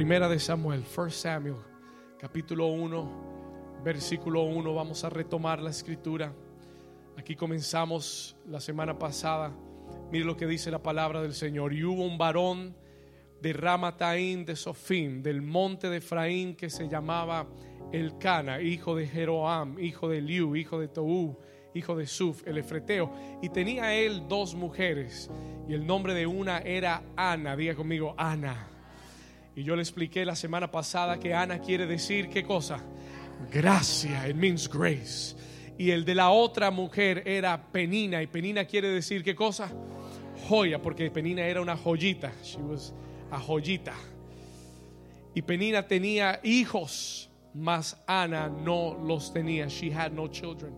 Primera de Samuel, 1 Samuel, capítulo 1, versículo 1. Vamos a retomar la escritura. Aquí comenzamos la semana pasada. Mire lo que dice la palabra del Señor. Y hubo un varón de Ramataín de Sofim, del monte de Efraín, que se llamaba Elcana, hijo de Jeroam, hijo de Liu, hijo de Tou, hijo de Suf, el efreteo. Y tenía él dos mujeres. Y el nombre de una era Ana. Diga conmigo, Ana. Y yo le expliqué la semana pasada que Ana quiere decir qué cosa? Gracia, it means grace. Y el de la otra mujer era Penina. Y Penina quiere decir qué cosa? Joya, porque Penina era una joyita. She was a joyita. Y Penina tenía hijos, mas Ana no los tenía. She had no children.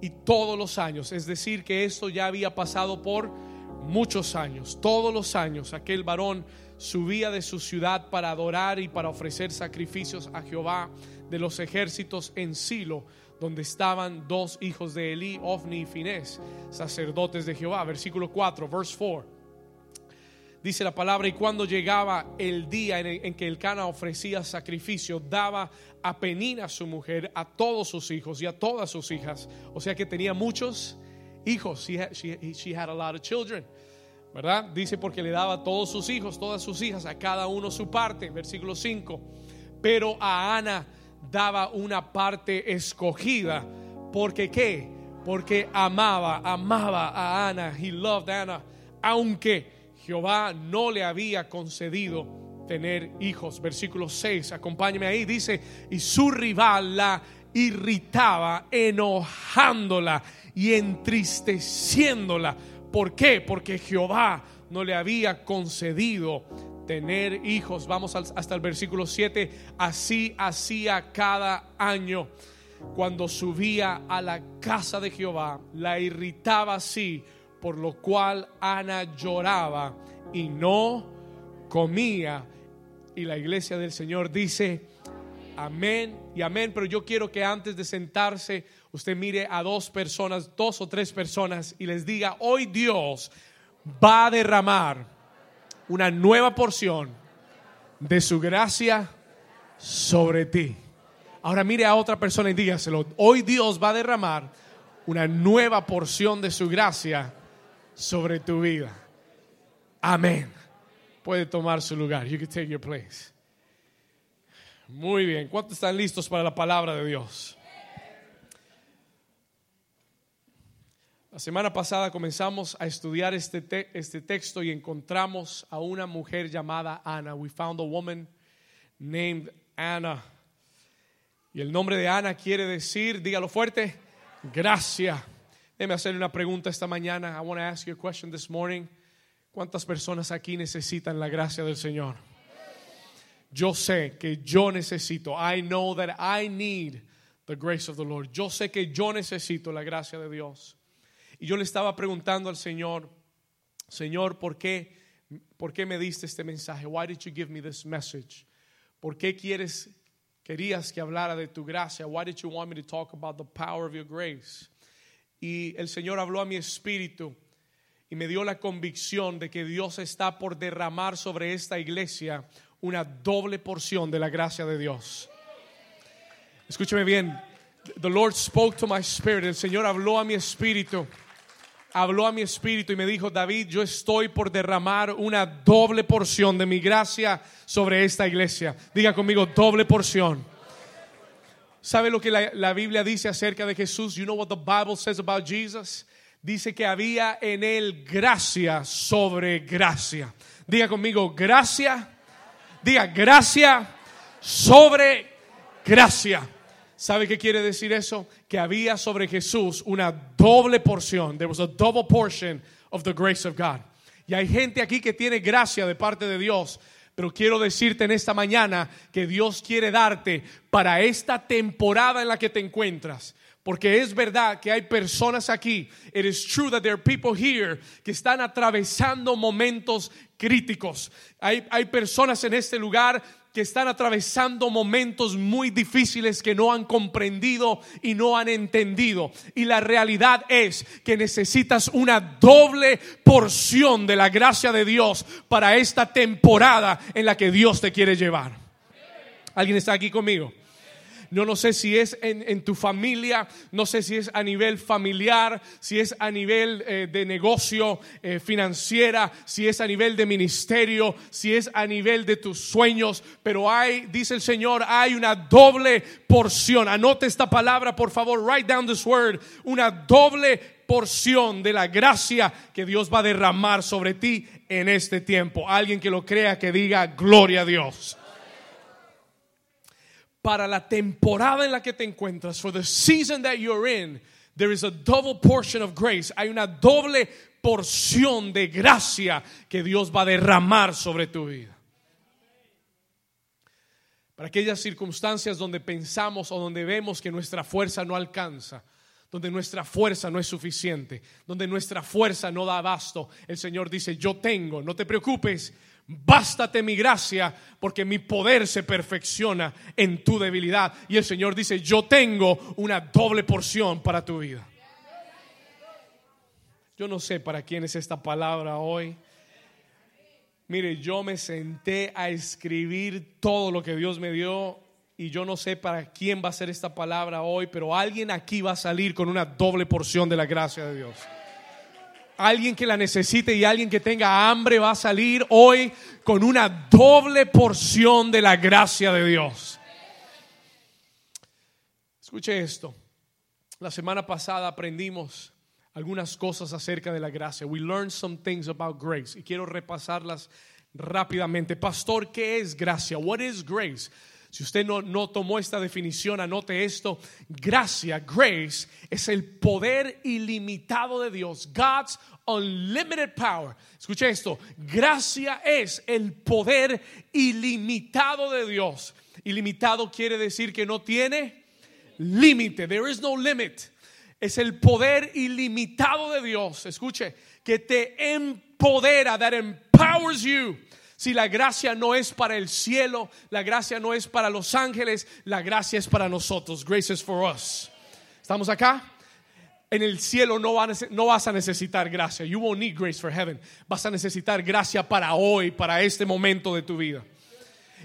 Y todos los años, es decir, que esto ya había pasado por muchos años. Todos los años aquel varón subía de su ciudad para adorar y para ofrecer sacrificios a Jehová de los ejércitos en Silo, donde estaban dos hijos de Elí, Ofni y Finés, sacerdotes de Jehová. Versículo 4, verse 4. Dice la palabra, y cuando llegaba el día en, que el Cana ofrecía sacrificio, daba a Penina su mujer, a todos sus hijos y a todas sus hijas. O sea que tenía muchos hijos. she had a lot of children. ¿Verdad? Dice porque le daba a todos sus hijos, todas sus hijas, a cada uno su parte, versículo 5. Pero a Ana daba una parte escogida, porque qué? Porque amaba, amaba a Ana, he loved Ana, aunque Jehová no le había concedido tener hijos. Versículo 6, acompáñeme ahí, dice, y su rival la irritaba, enojándola y entristeciéndola ¿Por qué? Porque Jehová no le había concedido tener hijos. Vamos hasta el versículo 7. Así hacía cada año. Cuando subía a la casa de Jehová, la irritaba así, por lo cual Ana lloraba y no comía. Y la iglesia del Señor dice, amén y amén. Pero yo quiero que antes de sentarse usted mire a dos personas, dos o tres personas y les diga, hoy Dios va a derramar una nueva porción de su gracia sobre ti. Ahora mire a otra persona y dígaselo, hoy Dios va a derramar una nueva porción de su gracia sobre tu vida. Amén. Puede tomar su lugar. You can take your place. Muy bien. ¿Cuántos están listos para la palabra de Dios? La semana pasada comenzamos a estudiar este, este texto y encontramos a una mujer llamada Ana. We found a woman named Anna. Y el nombre de Ana quiere decir, dígalo fuerte, gracia. Déjeme hacerle una pregunta esta mañana. I want to ask you a question this morning. ¿Cuántas personas aquí necesitan la gracia del Señor? Yo sé que yo necesito. I know that I need the grace of the Lord. Yo sé que yo necesito la gracia de Dios. Y yo le estaba preguntando al Señor, Señor, ¿por qué, ¿por qué me diste este mensaje? Why did you give me this message? ¿Por qué quieres, querías que hablara de tu gracia? Why did you want me to talk about the power of your grace? Y el Señor habló a mi espíritu y me dio la convicción de que Dios está por derramar sobre esta iglesia una doble porción de la gracia de Dios. Escúcheme bien. The Lord spoke to my spirit. El Señor habló a mi espíritu habló a mi espíritu y me dijo, David, yo estoy por derramar una doble porción de mi gracia sobre esta iglesia. Diga conmigo, doble porción. ¿Sabe lo que la, Biblia dice acerca de Jesús? You know what the Bible says about Jesus? Dice que había en él gracia sobre gracia. Diga conmigo, gracia. Diga, gracia sobre gracia. ¿Sabe qué quiere decir eso? Que había sobre Jesús una doble porción. There was a double portion of the grace of God. Y hay gente aquí que tiene gracia de parte de Dios. Pero quiero decirte en esta mañana que Dios quiere darte para esta temporada en la que te encuentras Porque es verdad que hay personas aquí, it is true that there are people here que están atravesando momentos críticos. Hay, hay personas en este lugar que están atravesando momentos muy difíciles que no han comprendido y no han entendido. Y la realidad es que necesitas una doble porción de la gracia de Dios para esta temporada en la que Dios te quiere llevar. ¿Alguien está aquí conmigo? Yo no sé si es en, tu familia, no sé si es a nivel familiar, si es a nivel eh, de negocio eh, financiera, si es a nivel de ministerio, si es a nivel de tus sueños, pero hay, dice el Señor, hay una doble porción. Anote esta palabra, por favor, write down this word, una doble porción de la gracia que Dios va a derramar sobre ti en este tiempo. Alguien que lo crea, que diga, gloria a Dios para la temporada en la que te encuentras, for the season that you're in, there is a double portion of grace. Hay una doble porción de gracia que Dios va a derramar sobre tu vida. Para aquellas circunstancias donde pensamos o donde vemos que nuestra fuerza no alcanza, donde nuestra fuerza no es suficiente, donde nuestra fuerza no da abasto, el Señor dice, yo tengo, no te preocupes, Bástate mi gracia porque mi poder se perfecciona en tu debilidad. Y el Señor dice, yo tengo una doble porción para tu vida. Yo no sé para quién es esta palabra hoy. Mire, yo me senté a escribir todo lo que Dios me dio y yo no sé para quién va a ser esta palabra hoy, pero alguien aquí va a salir con una doble porción de la gracia de Dios alguien que la necesite y alguien que tenga hambre va a salir hoy con una doble porción de la gracia de Dios. Escuche esto. La semana pasada aprendimos algunas cosas acerca de la gracia. We learned some things about grace y quiero repasarlas rápidamente. Pastor, ¿qué es gracia? What is grace? Si usted no, no, tomó esta definición, anote esto. Gracia, grace, es el poder ilimitado de Dios. God's unlimited power. Escuche esto. Gracia es el poder ilimitado de Dios. Ilimitado quiere decir que no tiene límite. There is no limit. Es el poder ilimitado de Dios. Escuche, que te empodera, that empowers you si la gracia no es para el cielo, la gracia no es para los ángeles, la gracia es para nosotros. Grace is for us. ¿Estamos acá? En el cielo no, vas a necesitar gracia. You won't need grace for heaven. Vas a necesitar gracia para hoy, para este momento de tu vida.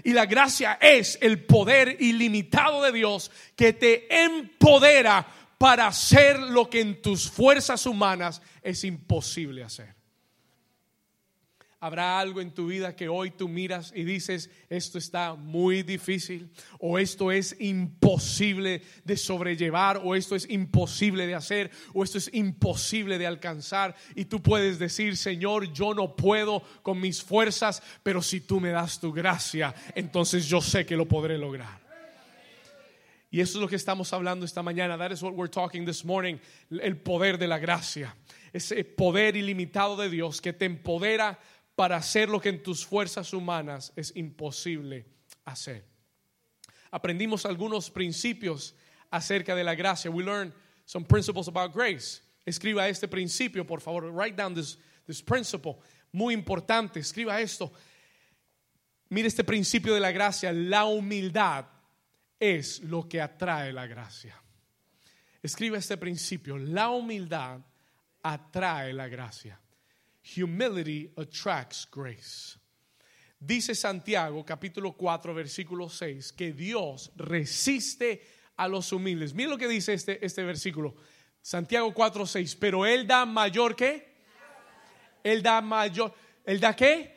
Y la gracia es el poder ilimitado de Dios que te empodera para hacer lo que en tus fuerzas humanas es imposible hacer. Habrá algo en tu vida que hoy tú miras y dices, esto está muy difícil, o esto es imposible de sobrellevar, o esto es imposible de hacer, o esto es imposible de alcanzar. Y tú puedes decir, Señor, yo no puedo con mis fuerzas, pero si tú me das tu gracia, entonces yo sé que lo podré lograr. Y eso es lo que estamos hablando esta mañana. That is what we're talking this morning. El poder de la gracia. Ese poder ilimitado de Dios que te empodera para hacer lo que en tus fuerzas humanas es imposible hacer. Aprendimos algunos principios acerca de la gracia. We learned some principles about grace. Escriba este principio, por favor. Write down this, this principle. Muy importante. Escriba esto. Mire este principio de la gracia. La humildad es lo que atrae la gracia. Escriba este principio. La humildad atrae la gracia. Humility attracts grace. Dice Santiago capítulo 4 versículo 6 que Dios resiste a los humildes. Miren lo que dice este, este versículo. Santiago 4, 6. Pero Él da mayor que. Él da mayor. ¿Él da qué?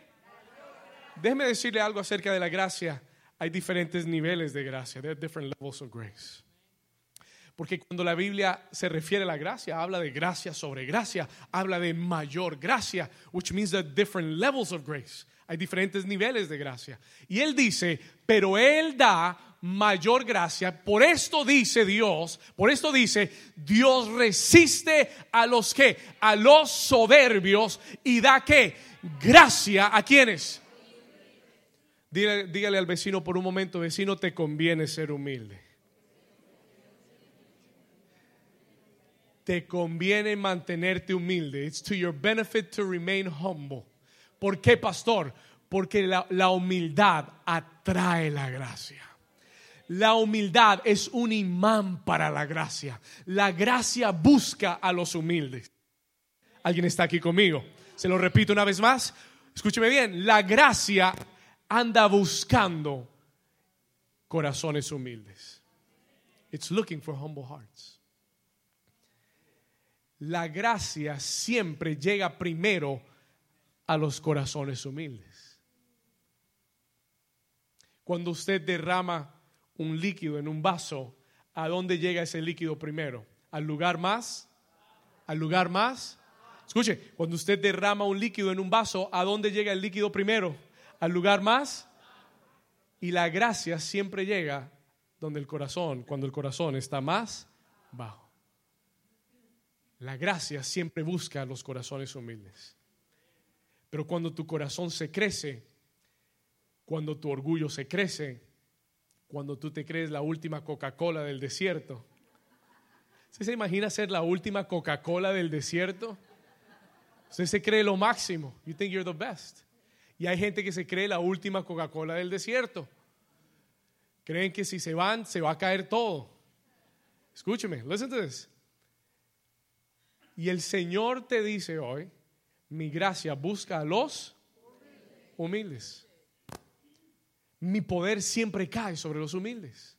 Déjeme decirle algo acerca de la gracia. Hay diferentes niveles de gracia. There are different levels of grace. Porque cuando la Biblia se refiere a la gracia, habla de gracia sobre gracia, habla de mayor gracia, which means that different levels of grace. Hay diferentes niveles de gracia. Y él dice, pero él da mayor gracia. Por esto dice Dios, por esto dice, Dios resiste a los que, a los soberbios y da que gracia a quienes. dígale al vecino por un momento, vecino, te conviene ser humilde. Te conviene mantenerte humilde. It's to your benefit to remain humble. ¿Por qué, pastor? Porque la, humildad atrae la gracia. La humildad es un imán para la gracia. La gracia busca a los humildes. ¿Alguien está aquí conmigo? Se lo repito una vez más. Escúcheme bien. La gracia anda buscando corazones humildes. It's looking for humble hearts. La gracia siempre llega primero a los corazones humildes. Cuando usted derrama un líquido en un vaso, ¿a dónde llega ese líquido primero? ¿Al lugar más? ¿Al lugar más? Escuche, cuando usted derrama un líquido en un vaso, ¿a dónde llega el líquido primero? ¿Al lugar más? Y la gracia siempre llega donde el corazón, cuando el corazón está más bajo. La gracia siempre busca a los corazones humildes. Pero cuando tu corazón se crece, cuando tu orgullo se crece, cuando tú te crees la última Coca-Cola del desierto. ¿Usted se imagina ser la última Coca-Cola del desierto? Usted se cree lo máximo. You think you're the best. Y hay gente que se cree la última Coca-Cola del desierto. Creen que si se van, se va a caer todo. Escúcheme, listen to this. Y el Señor te dice hoy, mi gracia busca a los humildes. Mi poder siempre cae sobre los humildes.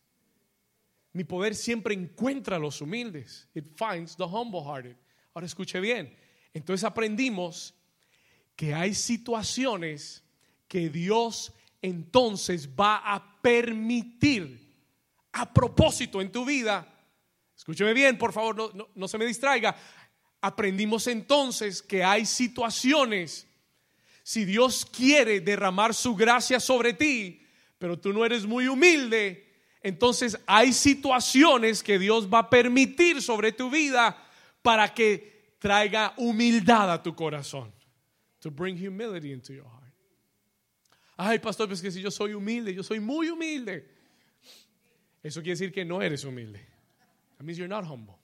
Mi poder siempre encuentra a los humildes. It finds the humble hearted. Ahora escuche bien. Entonces aprendimos que hay situaciones que Dios entonces va a permitir a propósito en tu vida. Escúcheme bien, por favor, no, no, no se me distraiga. Aprendimos entonces que hay situaciones, si Dios quiere derramar su gracia sobre ti, pero tú no eres muy humilde, entonces hay situaciones que Dios va a permitir sobre tu vida para que traiga humildad a tu corazón. To bring humility into your heart. Ay, pastor, pues que si yo soy humilde, yo soy muy humilde. Eso quiere decir que no eres humilde. That means you're not humble.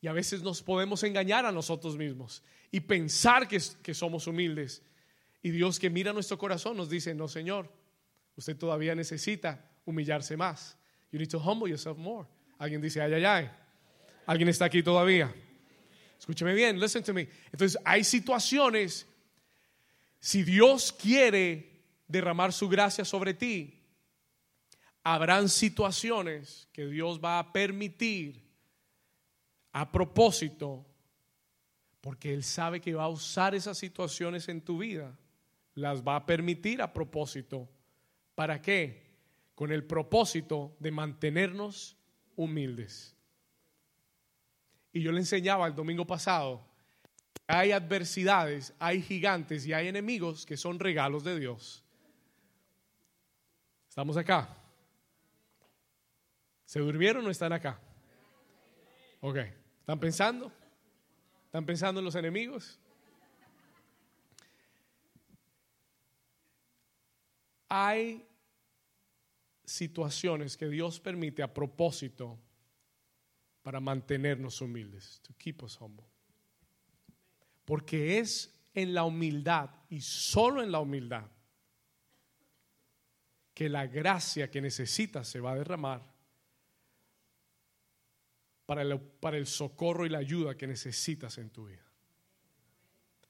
Y a veces nos podemos engañar a nosotros mismos y pensar que, que somos humildes. Y Dios que mira nuestro corazón nos dice, no, Señor, Usted todavía necesita humillarse más. You need to humble yourself more. Alguien dice, ay, ay, ay. Alguien está aquí todavía. Escúcheme bien, listen to me. Entonces, hay situaciones, si Dios quiere derramar su gracia sobre ti, habrán situaciones que Dios va a permitir a propósito, porque Él sabe que va a usar esas situaciones en tu vida, las va a permitir a propósito ¿Para qué? Con el propósito de mantenernos humildes. Y yo le enseñaba el domingo pasado, hay adversidades, hay gigantes y hay enemigos que son regalos de Dios. ¿Estamos acá? ¿Se durmieron o están acá? Ok, ¿están pensando? ¿Están pensando en los enemigos? hay situaciones que Dios permite a propósito para mantenernos humildes, to keep us humble. Porque es en la humildad y solo en la humildad que la gracia que necesitas se va a derramar para el, para el socorro y la ayuda que necesitas en tu vida.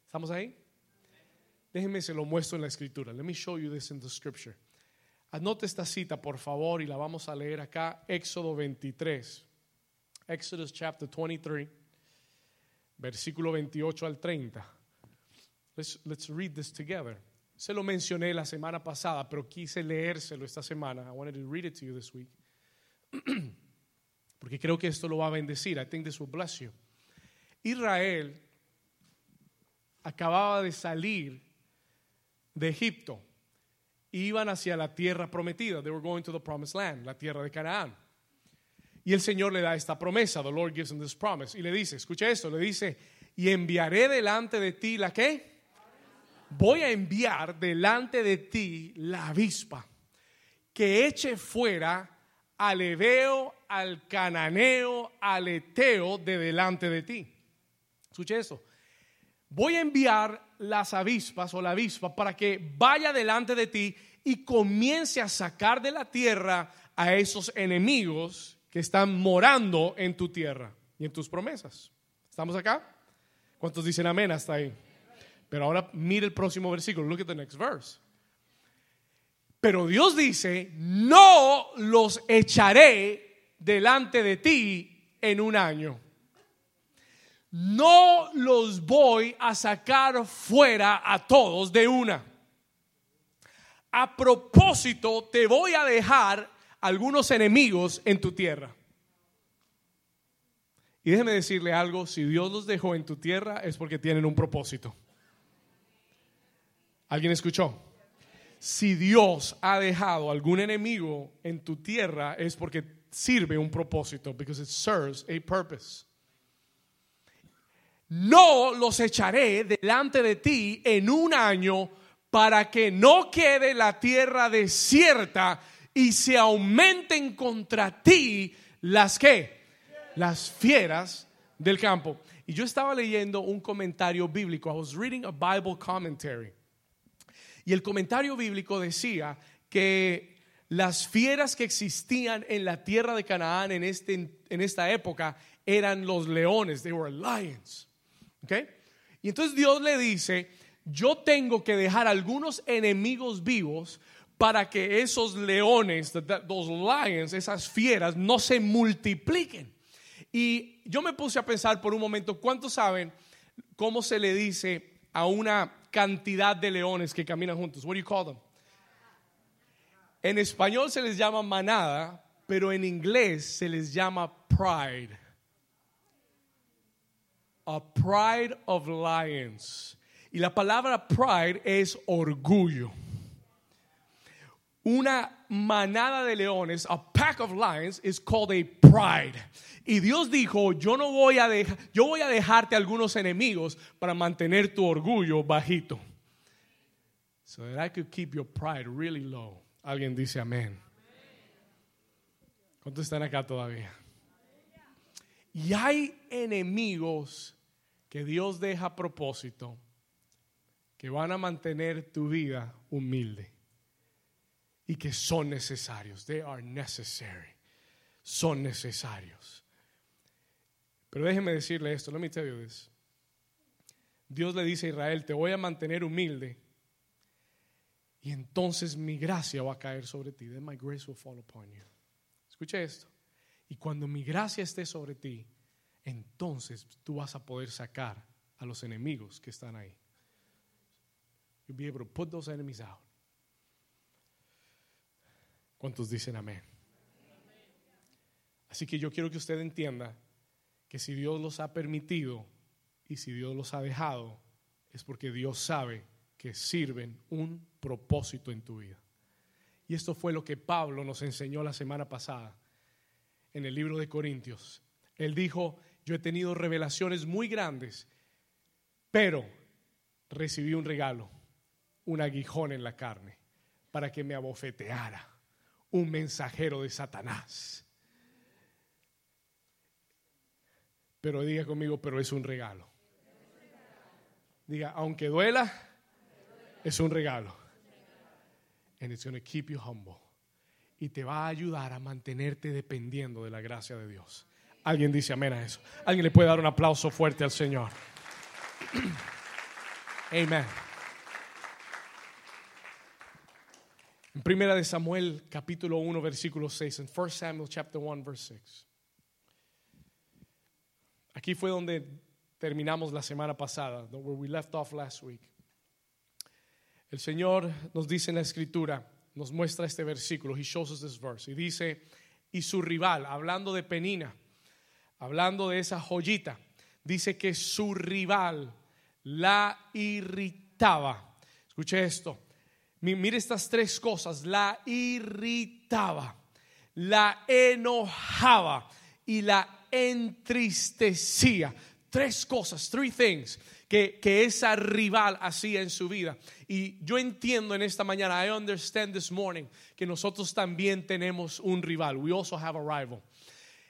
¿Estamos ahí? Déjenme se lo muestro en la escritura. Let me show you this in the scripture. Anote esta cita, por favor, y la vamos a leer acá, Éxodo 23. Exodus chapter 23, versículo 28 al 30. Let's, let's read this together. Se lo mencioné la semana pasada, pero quise leérselo esta semana. I wanted to read it to you this week. Porque creo que esto lo va a bendecir. I think this will bless you. Israel acababa de salir de Egipto. Iban hacia la tierra prometida. They were going to the promised land, la tierra de Canaán. Y el Señor le da esta promesa. The Lord gives him this promise. Y le dice, escucha esto, le dice, y enviaré delante de ti la qué? Voy a enviar delante de ti la avispa que eche fuera al Ebeo, al Cananeo, al Eteo de delante de ti. Escuche eso. Voy a enviar las avispas o la avispa para que vaya delante de ti y comience a sacar de la tierra a esos enemigos que están morando en tu tierra y en tus promesas. ¿Estamos acá? ¿Cuántos dicen amén hasta ahí? Pero ahora mire el próximo versículo. Look at the next verse. Pero Dios dice, no los echaré delante de ti en un año. No los voy a sacar fuera a todos de una. A propósito, te voy a dejar algunos enemigos en tu tierra. Y déjeme decirle algo, si Dios los dejó en tu tierra es porque tienen un propósito. ¿Alguien escuchó? Si Dios ha dejado algún enemigo en tu tierra es porque sirve un propósito, because it serves a purpose. No los echaré delante de ti en un año para que no quede la tierra desierta y se aumenten contra ti las que las fieras del campo. Y yo estaba leyendo un comentario bíblico. I was reading a Bible commentary. Y el comentario bíblico decía que las fieras que existían en la tierra de Canaán en, este, en esta época eran los leones, they were lions. ¿Okay? Y entonces Dios le dice, yo tengo que dejar algunos enemigos vivos para que esos leones, those lions, esas fieras, no se multipliquen. Y yo me puse a pensar por un momento, ¿cuántos saben cómo se le dice a una cantidad de leones que caminan juntos. What do you call them? En español se les llama manada, pero en inglés se les llama pride. A pride of lions. Y la palabra pride es orgullo. Una manada de leones, a pack of lions, is called a pride. Y Dios dijo, yo no voy a dejar, yo voy a dejarte algunos enemigos para mantener tu orgullo bajito. So that I could keep your pride really low. Alguien dice amén. ¿Cuántos están acá todavía? Y hay enemigos que Dios deja a propósito que van a mantener tu vida humilde y que son necesarios. They are necessary. Son necesarios. Pero déjeme decirle esto, let me tell you this. Dios le dice a Israel, te voy a mantener humilde y entonces mi gracia va a caer sobre ti. Then my grace will fall upon you. Escuche esto. Y cuando mi gracia esté sobre ti, entonces tú vas a poder sacar a los enemigos que están ahí. You'll be able to put those enemies out. ¿Cuántos dicen amén? Así que yo quiero que usted entienda que si Dios los ha permitido y si Dios los ha dejado, es porque Dios sabe que sirven un propósito en tu vida. Y esto fue lo que Pablo nos enseñó la semana pasada en el libro de Corintios. Él dijo, yo he tenido revelaciones muy grandes, pero recibí un regalo, un aguijón en la carne, para que me abofeteara, un mensajero de Satanás Pero diga conmigo, pero es un regalo. Diga, aunque duela, es un regalo. And it's going keep you humble. Y te va a ayudar a mantenerte dependiendo de la gracia de Dios. Alguien dice amén a eso. Alguien le puede dar un aplauso fuerte al Señor. Amén. En primera de Samuel capítulo 1 versículo 6 en 1 Samuel chapter 1 verse 6. Aquí fue donde terminamos la semana pasada, where we left off last week. El Señor nos dice en la escritura, nos muestra este versículo, he shows us this verse, y dice, y su rival, hablando de Penina, hablando de esa joyita, dice que su rival la irritaba. Escuche esto, mire estas tres cosas, la irritaba, la enojaba y la entristecía. Tres cosas, three things que, que esa rival hacía en su vida. Y yo entiendo en esta mañana, I understand this morning, que nosotros también tenemos un rival. We also have a rival.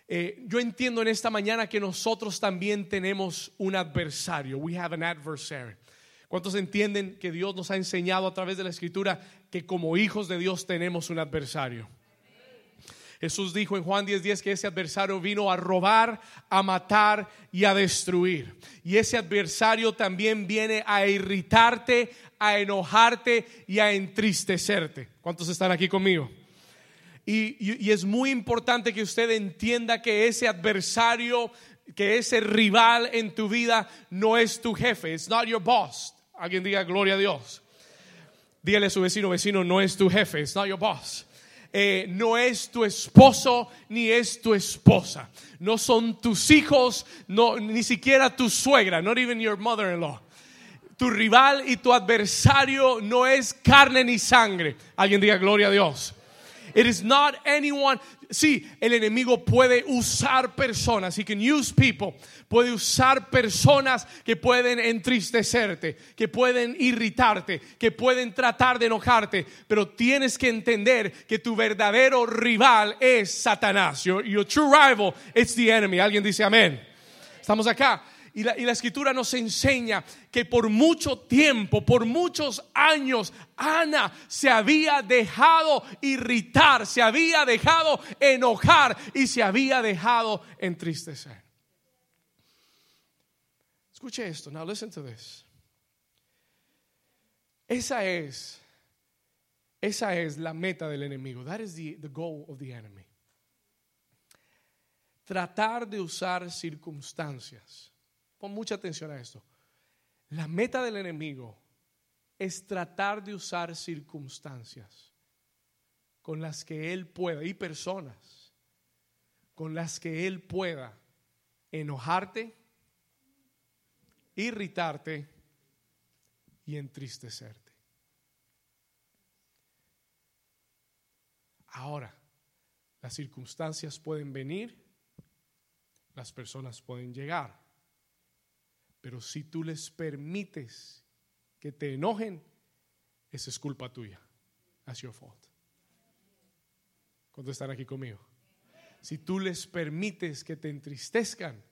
Eh, yo entiendo en esta mañana que nosotros también tenemos un adversario. We have an adversary. ¿Cuántos entienden que Dios nos ha enseñado a través de la escritura que como hijos de Dios tenemos un adversario? Jesús dijo en Juan 10:10 que ese adversario vino a robar, a matar y a destruir. Y ese adversario también viene a irritarte, a enojarte y a entristecerte. ¿Cuántos están aquí conmigo? Y, es muy importante que usted entienda que ese adversario, que ese rival en tu vida no es tu jefe, it's not your boss. Alguien diga gloria a Dios. Dígale a su vecino, vecino, no es tu jefe, it's not your boss. Eh, no es tu esposo ni es tu esposa. No son tus hijos, no, ni siquiera tu suegra, not even your mother-in-law. Tu rival y tu adversario no es carne ni sangre. Alguien diga gloria a Dios. It is not anyone. Sí, el enemigo puede usar personas. He can use people. Puede usar personas que pueden entristecerte, que pueden irritarte, que pueden tratar de enojarte. Pero tienes que entender que tu verdadero rival es Satanás. Your, your true rival is the enemy. Alguien dice amén. Estamos acá. Y la, escritura nos enseña que por mucho tiempo, por muchos años, Ana se había dejado irritar, se había dejado enojar y se había dejado entristecer. Escuche esto, now listen to this. Esa es, esa es la meta del enemigo. That is the, the goal of the enemy. Tratar de usar circunstancias Mucha atención a esto. La meta del enemigo es tratar de usar circunstancias con las que él pueda, y personas con las que él pueda enojarte, irritarte y entristecerte. Ahora, las circunstancias pueden venir, las personas pueden llegar. Pero si tú les permites que te enojen, esa es culpa tuya. That's your fault. ¿Cuántos están aquí conmigo? Si tú les permites que te entristezcan,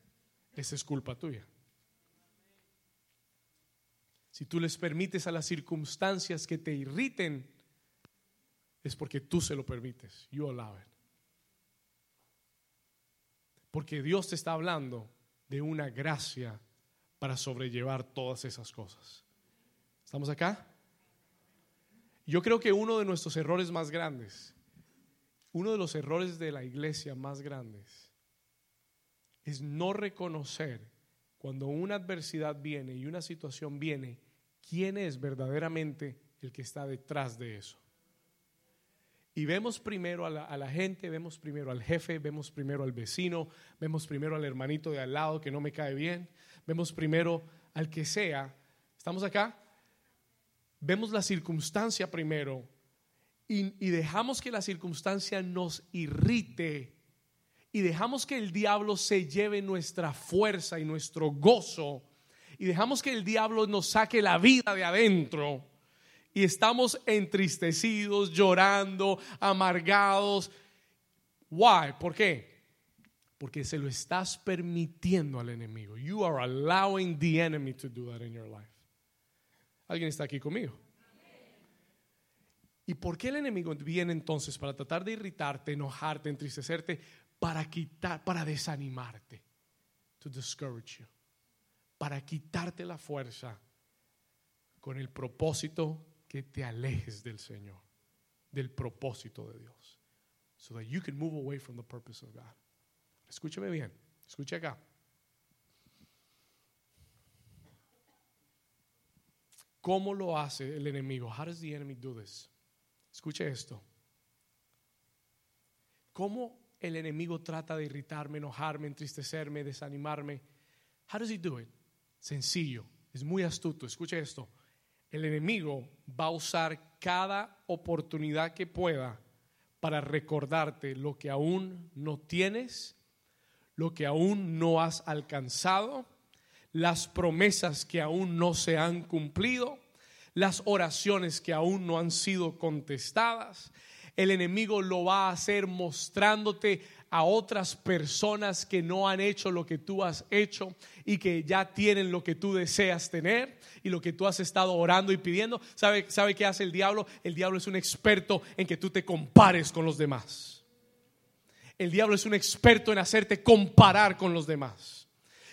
esa es culpa tuya. Si tú les permites a las circunstancias que te irriten, es porque tú se lo permites. You allow it. Porque Dios te está hablando de una gracia para sobrellevar todas esas cosas. ¿Estamos acá? Yo creo que uno de nuestros errores más grandes, uno de los errores de la iglesia más grandes, es no reconocer cuando una adversidad viene y una situación viene, quién es verdaderamente el que está detrás de eso. Y vemos primero a la, gente, vemos primero al jefe, vemos primero al vecino, vemos primero al hermanito de al lado que no me cae bien, vemos primero al que sea. ¿Estamos acá? Vemos la circunstancia primero y, dejamos que la circunstancia nos irrite y dejamos que el diablo se lleve nuestra fuerza y nuestro gozo y dejamos que el diablo nos saque la vida de adentro y estamos entristecidos, llorando, amargados. Why? ¿Por qué? Porque se lo estás permitiendo al enemigo. You are allowing the enemy to do that in your life. ¿Alguien está aquí conmigo? ¿Y por qué el enemigo viene entonces para tratar de irritarte, enojarte, entristecerte, para quitar, para desanimarte, to discourage you, para quitarte la fuerza con el propósito que te alejes del Señor, del propósito de Dios, so that you can move away from the purpose of God. Escúcheme bien, escuche acá. ¿Cómo lo hace el enemigo? How does the enemy do this? Escuche esto. ¿Cómo el enemigo trata de irritarme, enojarme, entristecerme, desanimarme? How does he do it? Sencillo, es muy astuto. Escuche esto. El enemigo va a usar cada oportunidad que pueda para recordarte lo que aún no tienes lo que aún no has alcanzado, las promesas que aún no se han cumplido, las oraciones que aún no han sido contestadas. El enemigo lo va a hacer mostrándote a otras personas que no han hecho lo que tú has hecho y que ya tienen lo que tú deseas tener y lo que tú has estado orando y pidiendo. ¿Sabe, ¿Sabe qué hace el diablo? El diablo es un experto en que tú te compares con los demás. El diablo es un experto en hacerte comparar con los demás.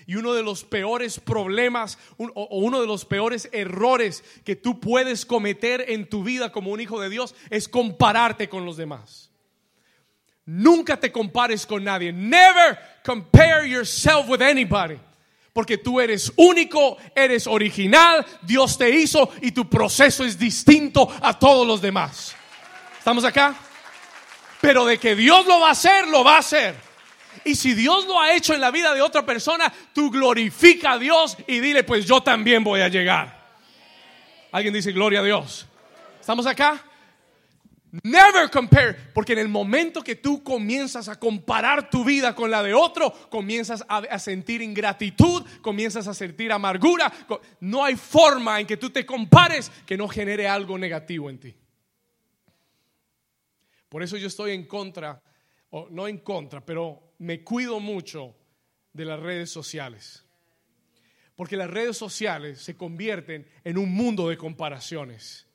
Y uno de los peores problemas o uno de los peores errores que tú puedes cometer en tu vida como un hijo de Dios es compararte con los demás. Nunca te compares con nadie. Never compare yourself with anybody. Porque tú eres único, eres original, Dios te hizo y tu proceso es distinto a todos los demás. ¿Estamos acá? Pero de que Dios lo va a hacer, lo va a hacer. Y si Dios lo ha hecho en la vida de otra persona, tú glorifica a Dios y dile, pues yo también voy a llegar. Alguien dice, gloria a Dios. ¿Estamos acá? Never compare, porque en el momento que tú comienzas a comparar tu vida con la de otro, comienzas a, sentir ingratitud, comienzas a sentir amargura. No hay forma en que tú te compares que no genere algo negativo en ti. Por eso yo estoy en contra, o no en contra, pero me cuido mucho de las redes sociales. Porque las redes sociales se convierten en un mundo de comparaciones.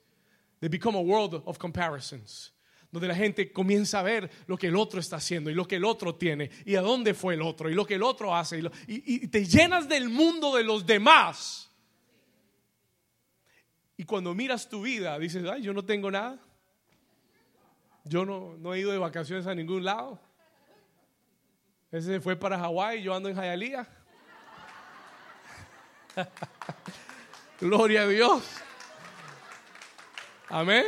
They become a world of comparisons. Donde la gente comienza a ver lo que el otro está haciendo y lo que el otro tiene y a dónde fue el otro y lo que el otro hace. Y, te llenas del mundo de los demás. Y cuando miras tu vida, dices, ay, yo no tengo nada. Yo no, no he ido de vacaciones a ningún lado. Ese fue para Hawái, yo ando en Hialeah. Gloria a Dios. Amén.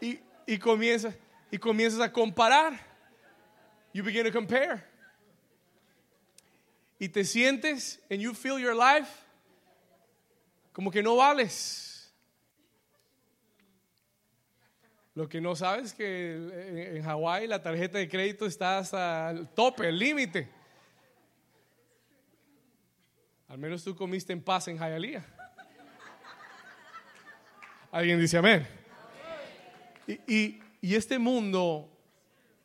Y, y, comienzas, y comienzas a comparar. You begin to compare. Y te sientes and you feel your life como que no vales. Lo que no sabes es que en Hawái la tarjeta de crédito está hasta el tope, el límite. Al menos tú comiste en paz en Hialeah. Alguien dice amén. Y, y, este mundo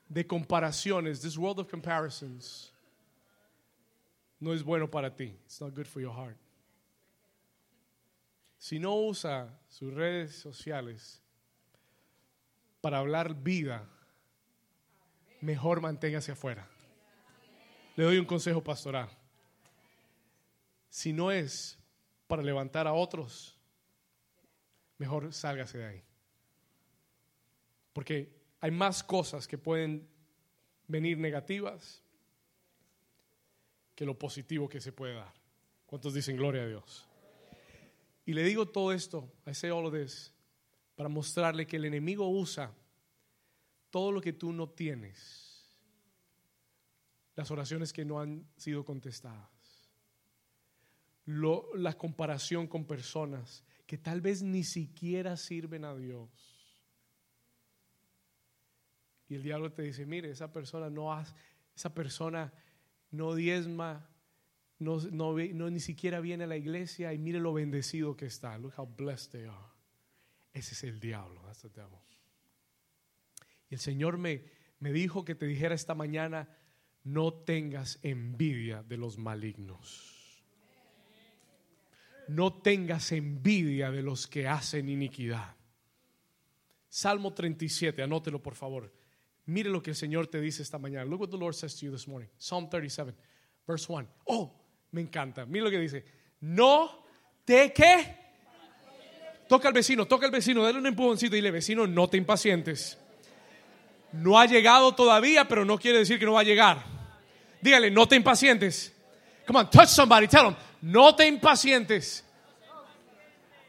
de comparaciones, this world of comparisons, no es bueno para ti. It's not good for your heart. Si no usa sus redes sociales para hablar vida, mejor manténgase afuera. Le doy un consejo pastoral. Si no es para levantar a otros, mejor sálgase de ahí. Porque hay más cosas que pueden venir negativas que lo positivo que se puede dar. ¿Cuántos dicen gloria a Dios? Y le digo todo esto, I say all of this, para mostrarle que el enemigo usa todo lo que tú no tienes, las oraciones que no han sido contestadas, la comparación con personas, que tal vez ni siquiera sirven a Dios. Y el diablo te dice, mire, esa persona no hace, esa persona no diezma, no, no, ni siquiera viene a la iglesia y mire lo bendecido que está. Look how blessed they are. Ese es el diablo. Y el Señor me, me dijo que te dijera esta mañana, no tengas envidia de los malignos no tengas envidia de los que hacen iniquidad. Salmo 37, anótelo por favor. Mire lo que el Señor te dice esta mañana. Look what the Lord says to you this morning. Psalm 37, verse 1. Oh, me encanta. Mire lo que dice. No te que. Toca al vecino, toca al vecino, dale un empujoncito y dile, vecino, no te impacientes. No ha llegado todavía, pero no quiere decir que no va a llegar. Dígale, no te impacientes. Come on, touch somebody, tell them, no te impacientes.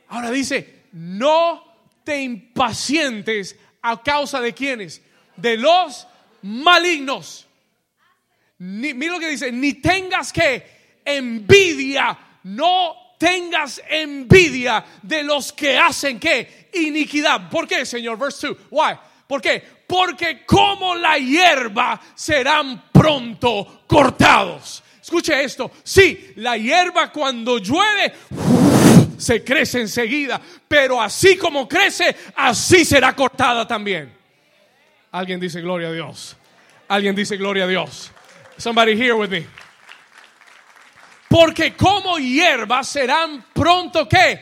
Ahora dice, no te impacientes a causa de quienes, de los malignos. mira lo que dice, ni tengas que envidia, no tengas envidia de los que hacen que iniquidad. ¿Por qué, Señor? Verse 2. Why? ¿Por qué? Porque como la hierba serán pronto cortados. escuche esto, sí, la hierba cuando llueve se crece enseguida, pero así como crece, así será cortada también. Alguien dice gloria a Dios. Alguien dice gloria a Dios. Somebody here with me. Porque como hierba serán pronto que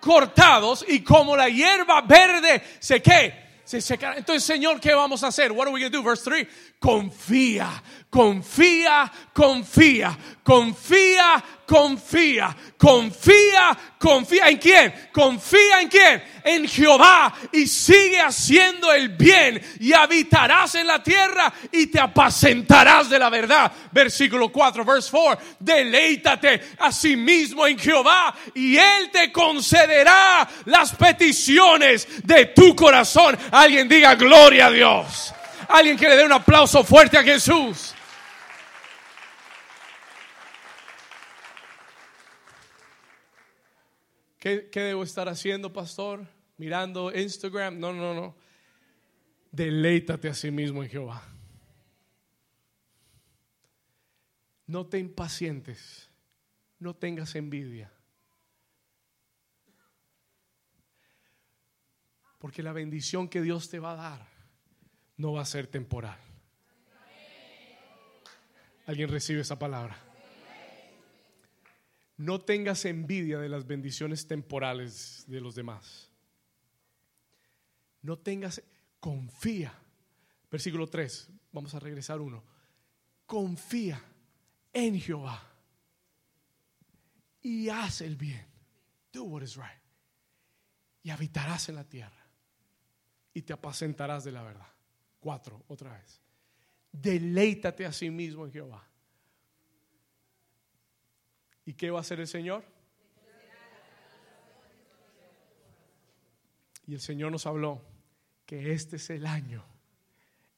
cortados y como la hierba verde se que se secará. Entonces, Señor, ¿qué vamos a hacer? What are we going to do? Verse 3. Confía, confía, confía, confía, confía, confía, confía en quién? Confía en quién? En Jehová y sigue haciendo el bien y habitarás en la tierra y te apacentarás de la verdad. Versículo 4, verse 4. Deleítate a sí mismo en Jehová y él te concederá las peticiones de tu corazón. Alguien diga gloria a Dios. Alguien que le dé un aplauso fuerte a Jesús. ¿Qué, debo estar haciendo, pastor? Mirando Instagram. No, no, no. Deleítate a sí mismo en Jehová. No te impacientes. No tengas envidia. Porque la bendición que Dios te va a dar no va a ser temporal. ¿Alguien recibe esa palabra? No tengas envidia de las bendiciones temporales de los demás. No tengas, confía. Versículo 3, vamos a regresar uno. Confía en Jehová y haz el bien. Do what is right. Y habitarás en la tierra y te apacentarás de la verdad. Cuatro, otra vez. Deleítate a sí mismo en Jehová. ¿Y qué va a hacer el Señor? Y el Señor nos habló que este es el año,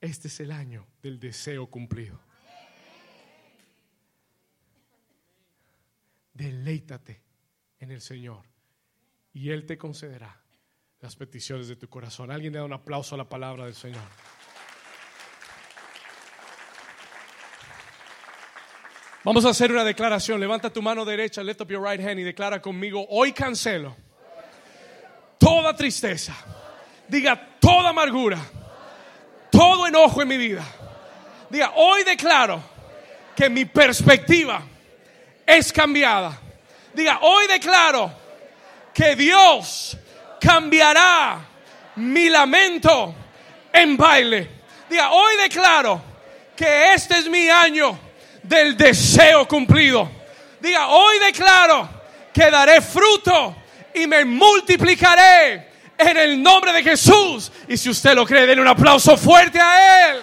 este es el año del deseo cumplido. Deleítate en el Señor y Él te concederá las peticiones de tu corazón. Alguien le da un aplauso a la palabra del Señor. Vamos a hacer una declaración. Levanta tu mano derecha, lift up your right hand y declara conmigo, hoy cancelo toda tristeza. Diga toda amargura, todo enojo en mi vida. Diga, hoy declaro que mi perspectiva es cambiada. Diga, hoy declaro que Dios cambiará mi lamento en baile. Diga, hoy declaro que este es mi año del deseo cumplido. Diga, hoy declaro que daré fruto y me multiplicaré en el nombre de Jesús. Y si usted lo cree, denle un aplauso fuerte a Él.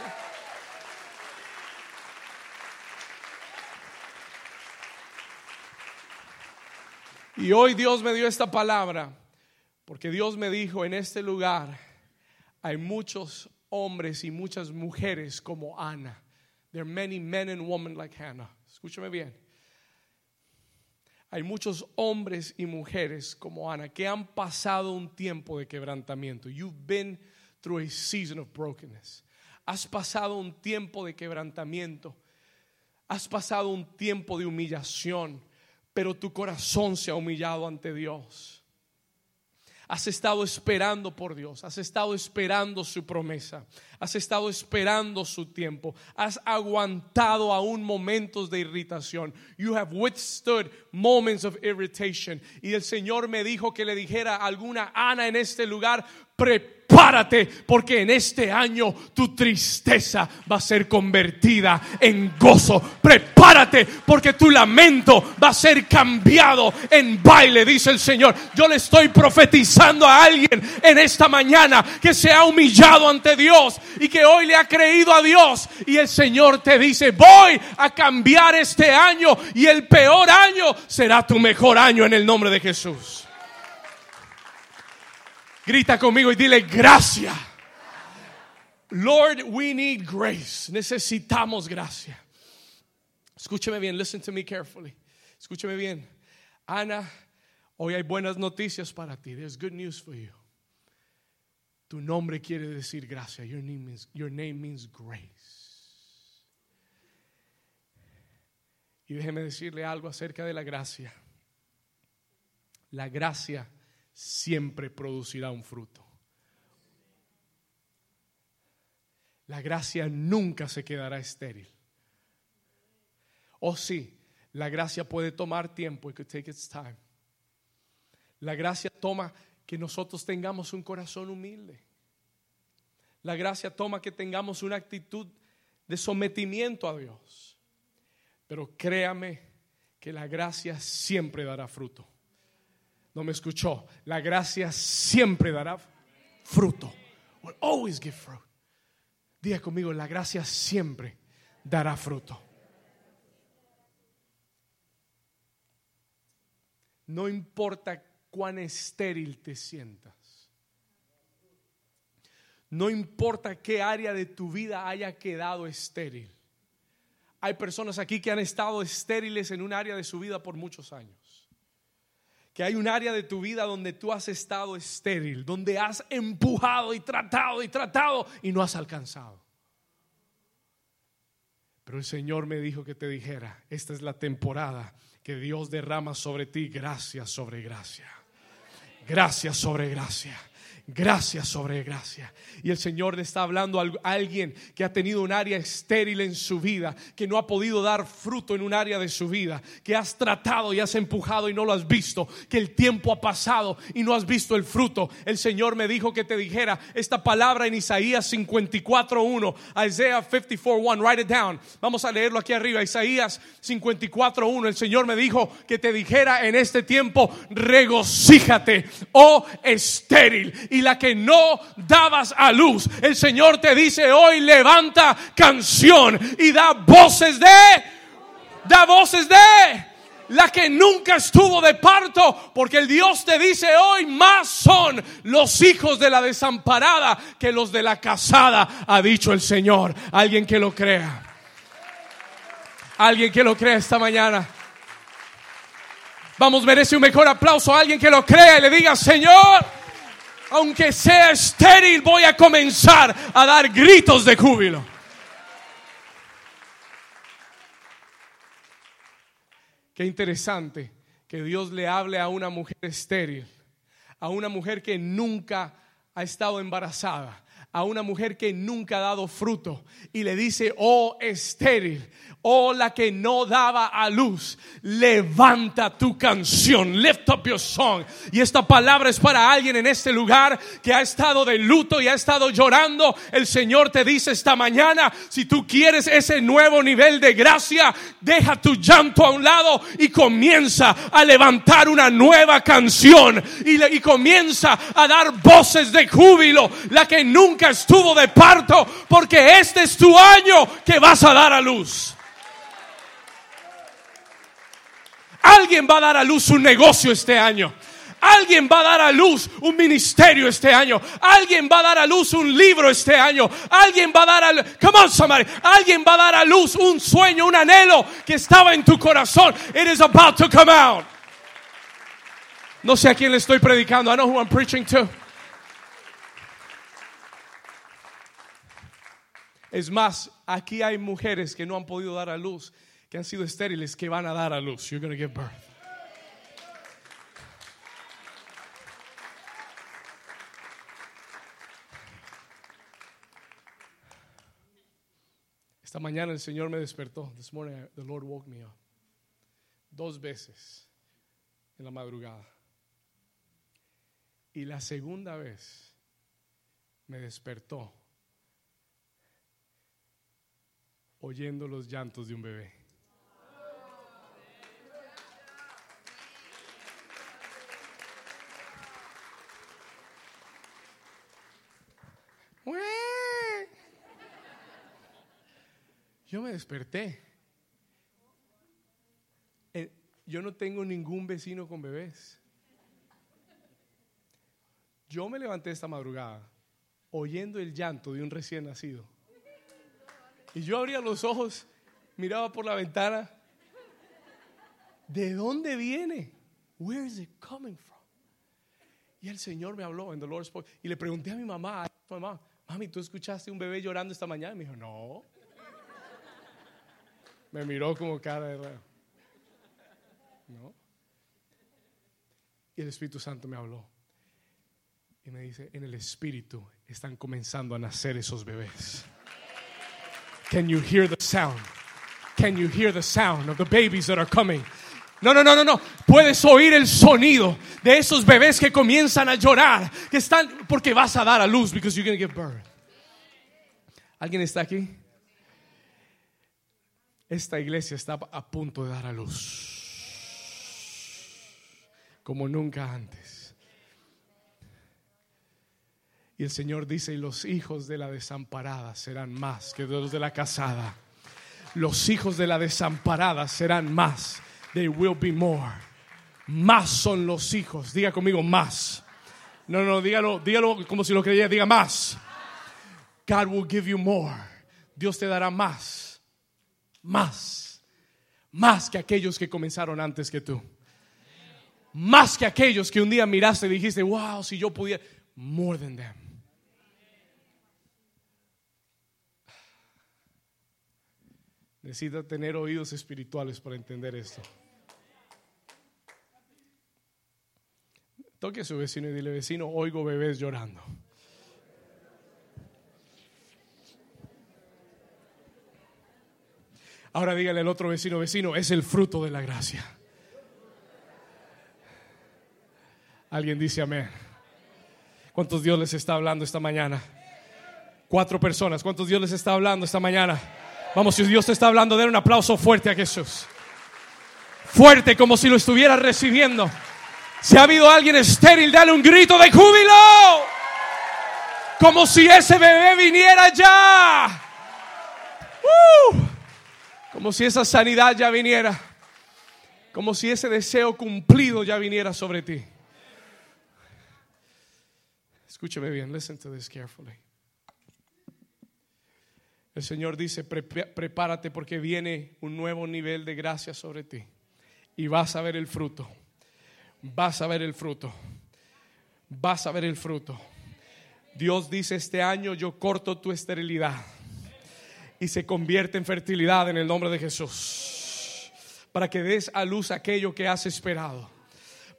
Y hoy Dios me dio esta palabra porque Dios me dijo, en este lugar hay muchos hombres y muchas mujeres como Ana. There are many men and women like Hannah. Escúchame bien. Hay muchos hombres y mujeres como Ana que han pasado un tiempo de quebrantamiento. You've been through a season of brokenness. Has pasado un tiempo de quebrantamiento. Has pasado un tiempo de humillación, pero tu corazón se ha humillado ante Dios. Has estado esperando por Dios, has estado esperando su promesa, has estado esperando su tiempo, has aguantado aún momentos de irritación. You have withstood moments of irritation. Y el Señor me dijo que le dijera a alguna Ana en este lugar, prepárate porque en este año tu tristeza va a ser convertida en gozo. Prepárate porque tu lamento va a ser cambiado en baile, dice el Señor. Yo le estoy profetizando a alguien en esta mañana que se ha humillado ante Dios y que hoy le ha creído a Dios y el Señor te dice, voy a cambiar este año y el peor año será tu mejor año en el nombre de Jesús. Grita conmigo y dile gracia. Lord, we need grace. Necesitamos gracia. Escúcheme bien, listen to me carefully. Escúcheme bien. Ana, hoy hay buenas noticias para ti. There's good news for you. Tu nombre quiere decir gracia. Your name means, your name means grace. Y déjeme decirle algo acerca de la gracia. La gracia siempre producirá un fruto. La gracia nunca se quedará estéril. Oh, sí, la gracia puede tomar tiempo. It take its time. La gracia toma que nosotros tengamos un corazón humilde. La gracia toma que tengamos una actitud de sometimiento a Dios. Pero créame que la gracia siempre dará fruto. No me escuchó. La gracia siempre dará fruto. Always give fruit. Diga conmigo, la gracia siempre dará fruto. No importa cuán estéril te sientas. No importa qué área de tu vida haya quedado estéril. Hay personas aquí que han estado estériles en un área de su vida por muchos años. Que hay un área de tu vida donde tú has estado estéril, donde has empujado y tratado y tratado y no has alcanzado. Pero el Señor me dijo que te dijera, esta es la temporada que Dios derrama sobre ti gracia sobre gracia. Gracia sobre gracia gracia sobre gracia. Y el Señor le está hablando a alguien que ha tenido un área estéril en su vida, que no ha podido dar fruto en un área de su vida, que has tratado y has empujado y no lo has visto, que el tiempo ha pasado y no has visto el fruto. El Señor me dijo que te dijera esta palabra en Isaías 54.1, Isaiah 54.1, write it down. Vamos a leerlo aquí arriba, Isaías 54.1. El Señor me dijo que te dijera en este tiempo, regocíjate, oh estéril y la que no dabas a luz. El Señor te dice hoy, levanta canción y da voces de, da voces de la que nunca estuvo de parto, porque el Dios te dice hoy, más son los hijos de la desamparada que los de la casada, ha dicho el Señor. Alguien que lo crea. Alguien que lo crea esta mañana. Vamos, merece un mejor aplauso a alguien que lo crea y le diga, Señor, aunque sea estéril, voy a comenzar a dar gritos de júbilo. Qué interesante que Dios le hable a una mujer estéril, a una mujer que nunca ha estado embarazada, a una mujer que nunca ha dado fruto y le dice, oh estéril, oh la que no daba a luz, levanta tu canción, lift up your song. Y esta palabra es para alguien en este lugar que ha estado de luto y ha estado llorando. El Señor te dice esta mañana, si tú quieres ese nuevo nivel de gracia, deja tu llanto a un lado y comienza a levantar una nueva canción y, y comienza a dar voces de júbilo, la que nunca estuvo de parto, porque este es tu año que vas a dar a luz. Alguien va a dar a luz un negocio este año. Alguien va a dar a luz un ministerio este año. Alguien va a dar a luz un libro este año. Alguien va a dar a luz, come on somebody. Alguien va a dar a luz un sueño, un anhelo que estaba en tu corazón. It is about to come out. No sé a quién le estoy predicando. I know who I'm preaching to. Es más, aquí hay mujeres que no han podido dar a luz que han sido estériles que van a dar a luz. You're going to give birth. Esta mañana el Señor me despertó. This morning the Lord woke me up. Dos veces en la madrugada. Y la segunda vez me despertó oyendo los llantos de un bebé. Yo me desperté. Eh, yo no tengo ningún vecino con bebés. Yo me levanté esta madrugada oyendo el llanto de un recién nacido. Y yo abría los ojos, miraba por la ventana. ¿De dónde viene? Where is it coming from? Y el Señor me habló en the Lord Y le pregunté a mi mamá, mamá, mami, ¿tú escuchaste un bebé llorando esta mañana? Y me dijo, no. Me miró como cara de raro. No. Y el Espíritu Santo me habló. Y me dice, en el Espíritu están comenzando a nacer esos bebés. Can you hear the sound? Can you hear the sound of the babies that are coming? No, no, no, no, no. Puedes oír el sonido de esos bebés que comienzan a llorar, que están porque vas a dar a luz because you're going to give birth. ¿Alguien está aquí? Esta iglesia está a punto de dar a luz. Como nunca antes. Y el Señor dice, y los hijos de la desamparada serán más que los de la casada. Los hijos de la desamparada serán más. They will be more. Más son los hijos. Diga conmigo, más. No, no, dígalo, dígalo como si lo creyera. Diga más. God will give you more. Dios te dará más. Más. Más que aquellos que comenzaron antes que tú. Más que aquellos que un día miraste y dijiste, wow, si yo pudiera. More than them. Necesita tener oídos espirituales para entender esto. Toque a su vecino y dile, vecino, oigo bebés llorando. Ahora dígale al otro vecino, vecino, es el fruto de la gracia. Alguien dice amén. ¿Cuántos Dios les está hablando esta mañana? Cuatro personas. ¿Cuántos Dios les está hablando esta mañana? Vamos, si Dios te está hablando, den un aplauso fuerte a Jesús. Fuerte, como si lo estuviera recibiendo. Si ha habido alguien estéril, dale un grito de júbilo. Como si ese bebé viniera ya. Uh. como si esa sanidad ya viniera. Como si ese deseo cumplido ya viniera sobre ti. Escúchame bien, listen to this carefully. El Señor dice, prepárate porque viene un nuevo nivel de gracia sobre ti. Y vas a ver el fruto. Vas a ver el fruto. Vas a ver el fruto. Dios dice, este año yo corto tu esterilidad. Y se convierte en fertilidad en el nombre de Jesús. Para que des a luz aquello que has esperado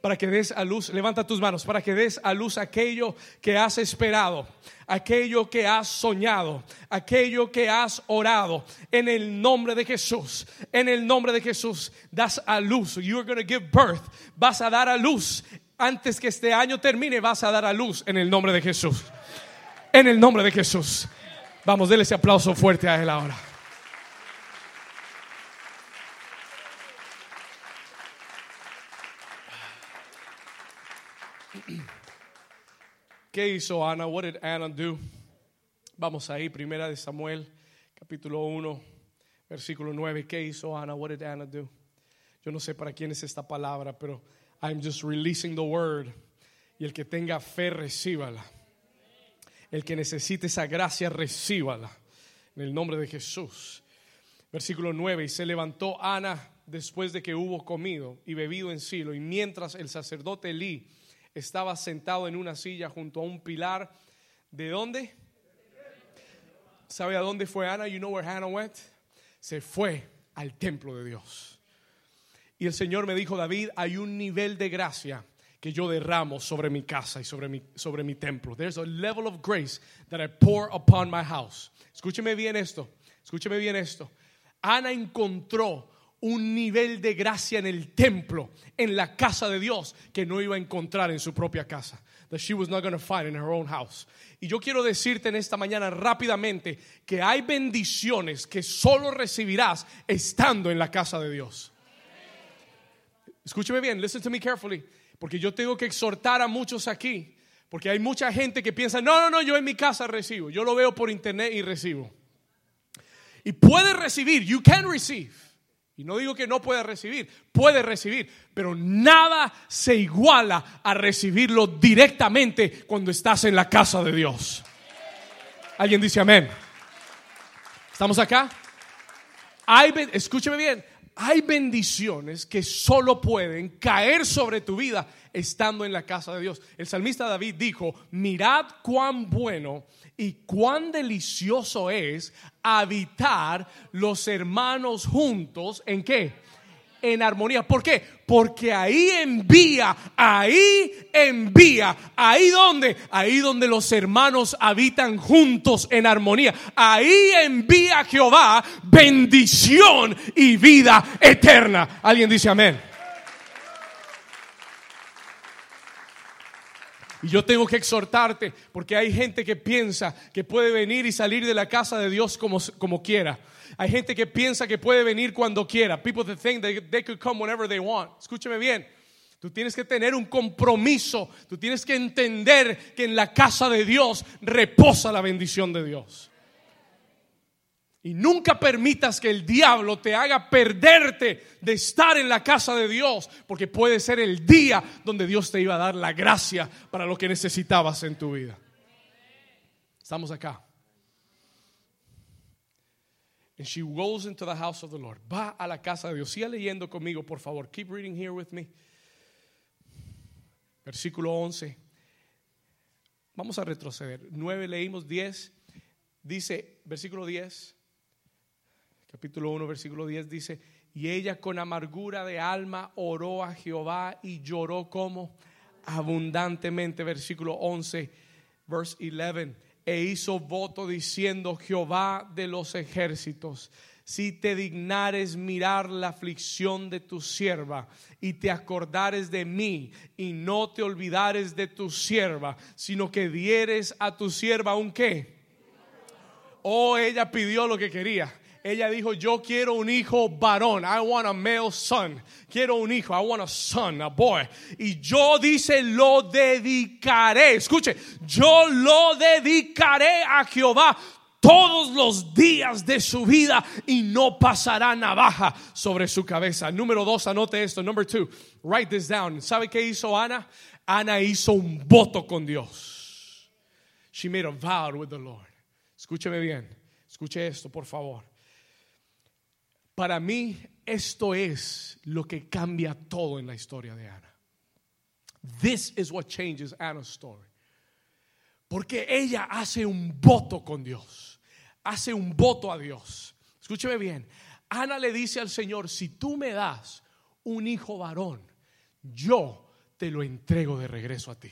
para que des a luz, levanta tus manos, para que des a luz aquello que has esperado, aquello que has soñado, aquello que has orado. En el nombre de Jesús, en el nombre de Jesús, das a luz. You are going to give birth. Vas a dar a luz. Antes que este año termine, vas a dar a luz en el nombre de Jesús. En el nombre de Jesús. Vamos, denle ese aplauso fuerte a él ahora. ¿Qué hizo Ana? What did Anna do? Vamos ahí, primera de Samuel, capítulo 1, versículo 9. ¿Qué hizo Ana? What did Anna do? Yo no sé para quién es esta palabra, pero I'm just releasing the word. Y el que tenga fe, recíbala. El que necesite esa gracia, recíbala. En el nombre de Jesús. Versículo 9. Y se levantó Ana después de que hubo comido y bebido en Silo. Y mientras el sacerdote Elí estaba sentado en una silla junto a un pilar. ¿De dónde? ¿Sabe a dónde fue Ana? You know where Hannah went? Se fue al templo de Dios. Y el Señor me dijo, David, hay un nivel de gracia que yo derramo sobre mi casa y sobre mi, sobre mi templo. There's a level of grace that I pour upon my house. Escúcheme bien esto. Escúcheme bien esto. Ana encontró un nivel de gracia en el templo, en la casa de Dios, que no iba a encontrar en su propia casa. That she was not going to find in her own house. Y yo quiero decirte en esta mañana rápidamente que hay bendiciones que solo recibirás estando en la casa de Dios. Escúcheme bien, listen to me carefully, porque yo tengo que exhortar a muchos aquí, porque hay mucha gente que piensa, no, no, no, yo en mi casa recibo, yo lo veo por internet y recibo. Y puedes recibir, you can receive. Y no digo que no pueda recibir, puede recibir, pero nada se iguala a recibirlo directamente cuando estás en la casa de Dios. ¿Alguien dice amén? ¿Estamos acá? Hay, escúcheme bien, hay bendiciones que solo pueden caer sobre tu vida estando en la casa de Dios. El salmista David dijo, mirad cuán bueno y cuán delicioso es habitar los hermanos juntos en qué? en armonía. ¿Por qué? Porque ahí envía, ahí envía, ahí donde, ahí donde los hermanos habitan juntos en armonía. Ahí envía Jehová bendición y vida eterna. Alguien dice amén. Y yo tengo que exhortarte porque hay gente que piensa que puede venir y salir de la casa de Dios como, como quiera. Hay gente que piensa que puede venir cuando quiera. People think that they could come whenever they want. Escúcheme bien. Tú tienes que tener un compromiso. Tú tienes que entender que en la casa de Dios reposa la bendición de Dios. Y nunca permitas que el diablo te haga perderte de estar en la casa de Dios, porque puede ser el día donde Dios te iba a dar la gracia para lo que necesitabas en tu vida. Estamos acá. And she goes into the house of the Lord. Va a la casa de Dios. Siga leyendo conmigo, por favor. Keep reading here with me. Versículo 11. Vamos a retroceder. 9 leímos 10. Dice, versículo 10. Capítulo 1, versículo 10 dice, y ella con amargura de alma oró a Jehová y lloró como abundantemente. Versículo 11, verse 11 e hizo voto diciendo, Jehová de los ejércitos, si te dignares mirar la aflicción de tu sierva y te acordares de mí y no te olvidares de tu sierva, sino que dieres a tu sierva un qué. Oh, ella pidió lo que quería ella dijo, yo quiero un hijo varón. I want a male son. Quiero un hijo. I want a son, a boy. Y yo dice, lo dedicaré. Escuche, yo lo dedicaré a Jehová todos los días de su vida y no pasará navaja sobre su cabeza. Número dos, anote esto. Number two, write this down. ¿Sabe qué hizo Ana? Ana hizo un voto con Dios. She made a vow with the Lord. Escúcheme bien. Escuche esto, por favor. Para mí esto es lo que cambia todo en la historia de Ana. This is what changes Anna's story. Porque ella hace un voto con Dios. Hace un voto a Dios. Escúcheme bien. Ana le dice al Señor, si tú me das un hijo varón, yo te lo entrego de regreso a ti.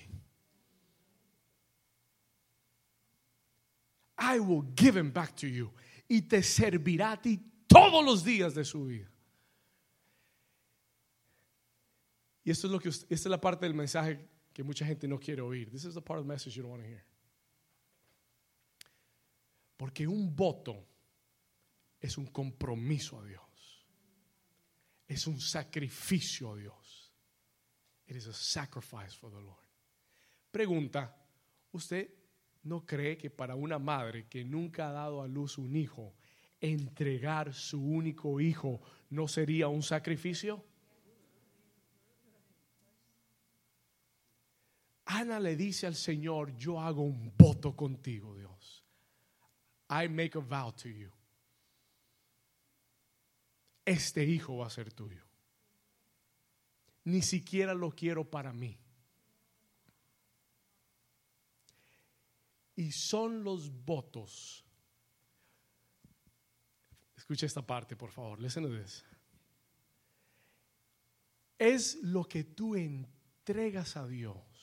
I will give him back to you. Y te servirá a ti todos los días de su vida. Y esto es lo que esta es la parte del mensaje que mucha gente no quiere oír. This is the part of the message you don't want to hear. Porque un voto es un compromiso a Dios. Es un sacrificio a Dios. It is a sacrifice for the Lord. Pregunta, ¿usted no cree que para una madre que nunca ha dado a luz un hijo entregar su único hijo no sería un sacrificio? Ana le dice al Señor, yo hago un voto contigo, Dios. I make a vow to you. Este hijo va a ser tuyo. Ni siquiera lo quiero para mí. Y son los votos Escucha esta parte, por favor. Listen to this. Es lo que tú entregas a Dios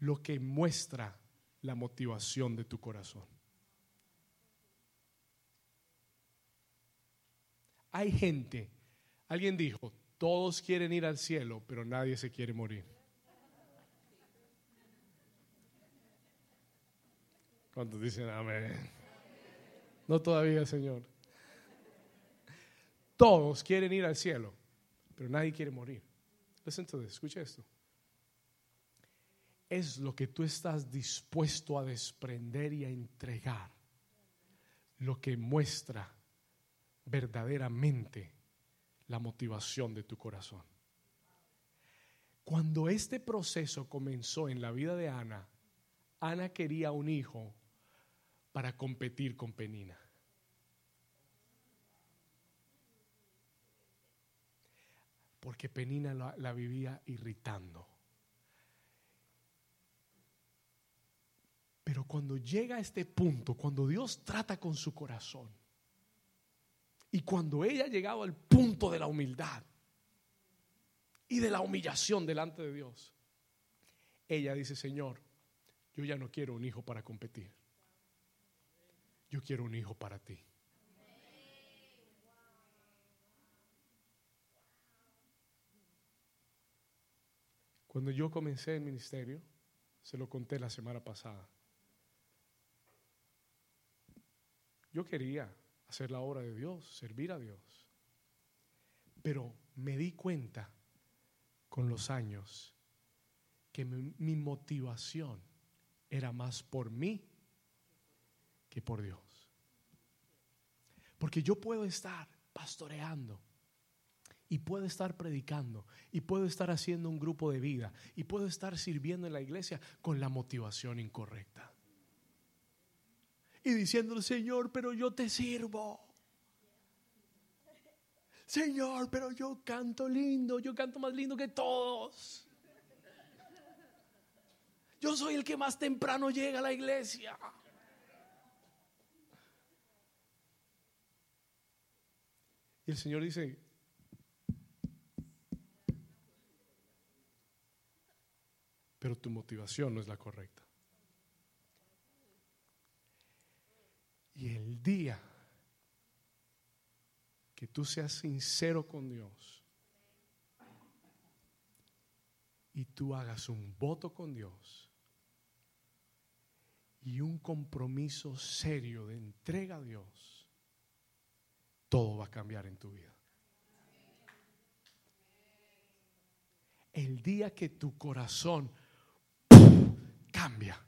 lo que muestra la motivación de tu corazón. Hay gente, alguien dijo, todos quieren ir al cielo, pero nadie se quiere morir. ¿Cuántos dicen amén? No todavía, Señor. Todos quieren ir al cielo, pero nadie quiere morir. Listen escucha esto. Es lo que tú estás dispuesto a desprender y a entregar lo que muestra verdaderamente la motivación de tu corazón. Cuando este proceso comenzó en la vida de Ana, Ana quería un hijo para competir con Penina. Porque Penina la, vivía irritando. Pero cuando llega a este punto, cuando Dios trata con su corazón, Y cuando ella ha llegado al punto de la humildad y de la humillación delante de Dios, ella dice, Señor, yo ya no quiero un hijo para competir. Yo quiero un hijo para ti. Cuando yo comencé el ministerio, se lo conté la semana pasada. Yo quería hacer la obra de Dios, servir a Dios. Pero me di cuenta con los años que mi, motivación era más por mí que por Dios. Porque yo puedo estar pastoreando y puedo estar predicando y puedo estar haciendo un grupo de vida y puedo estar sirviendo en la iglesia con la motivación incorrecta. Y diciéndole, Señor, pero yo te sirvo. Señor, pero yo canto lindo, yo canto más lindo que todos. Yo soy el que más temprano llega a la iglesia. Y el Señor dice, pero tu motivación no es la correcta. Y el día que tú seas sincero con Dios y tú hagas un voto con Dios y un compromiso serio de entrega a Dios, todo va a cambiar en tu vida. El día que tu corazón cambia,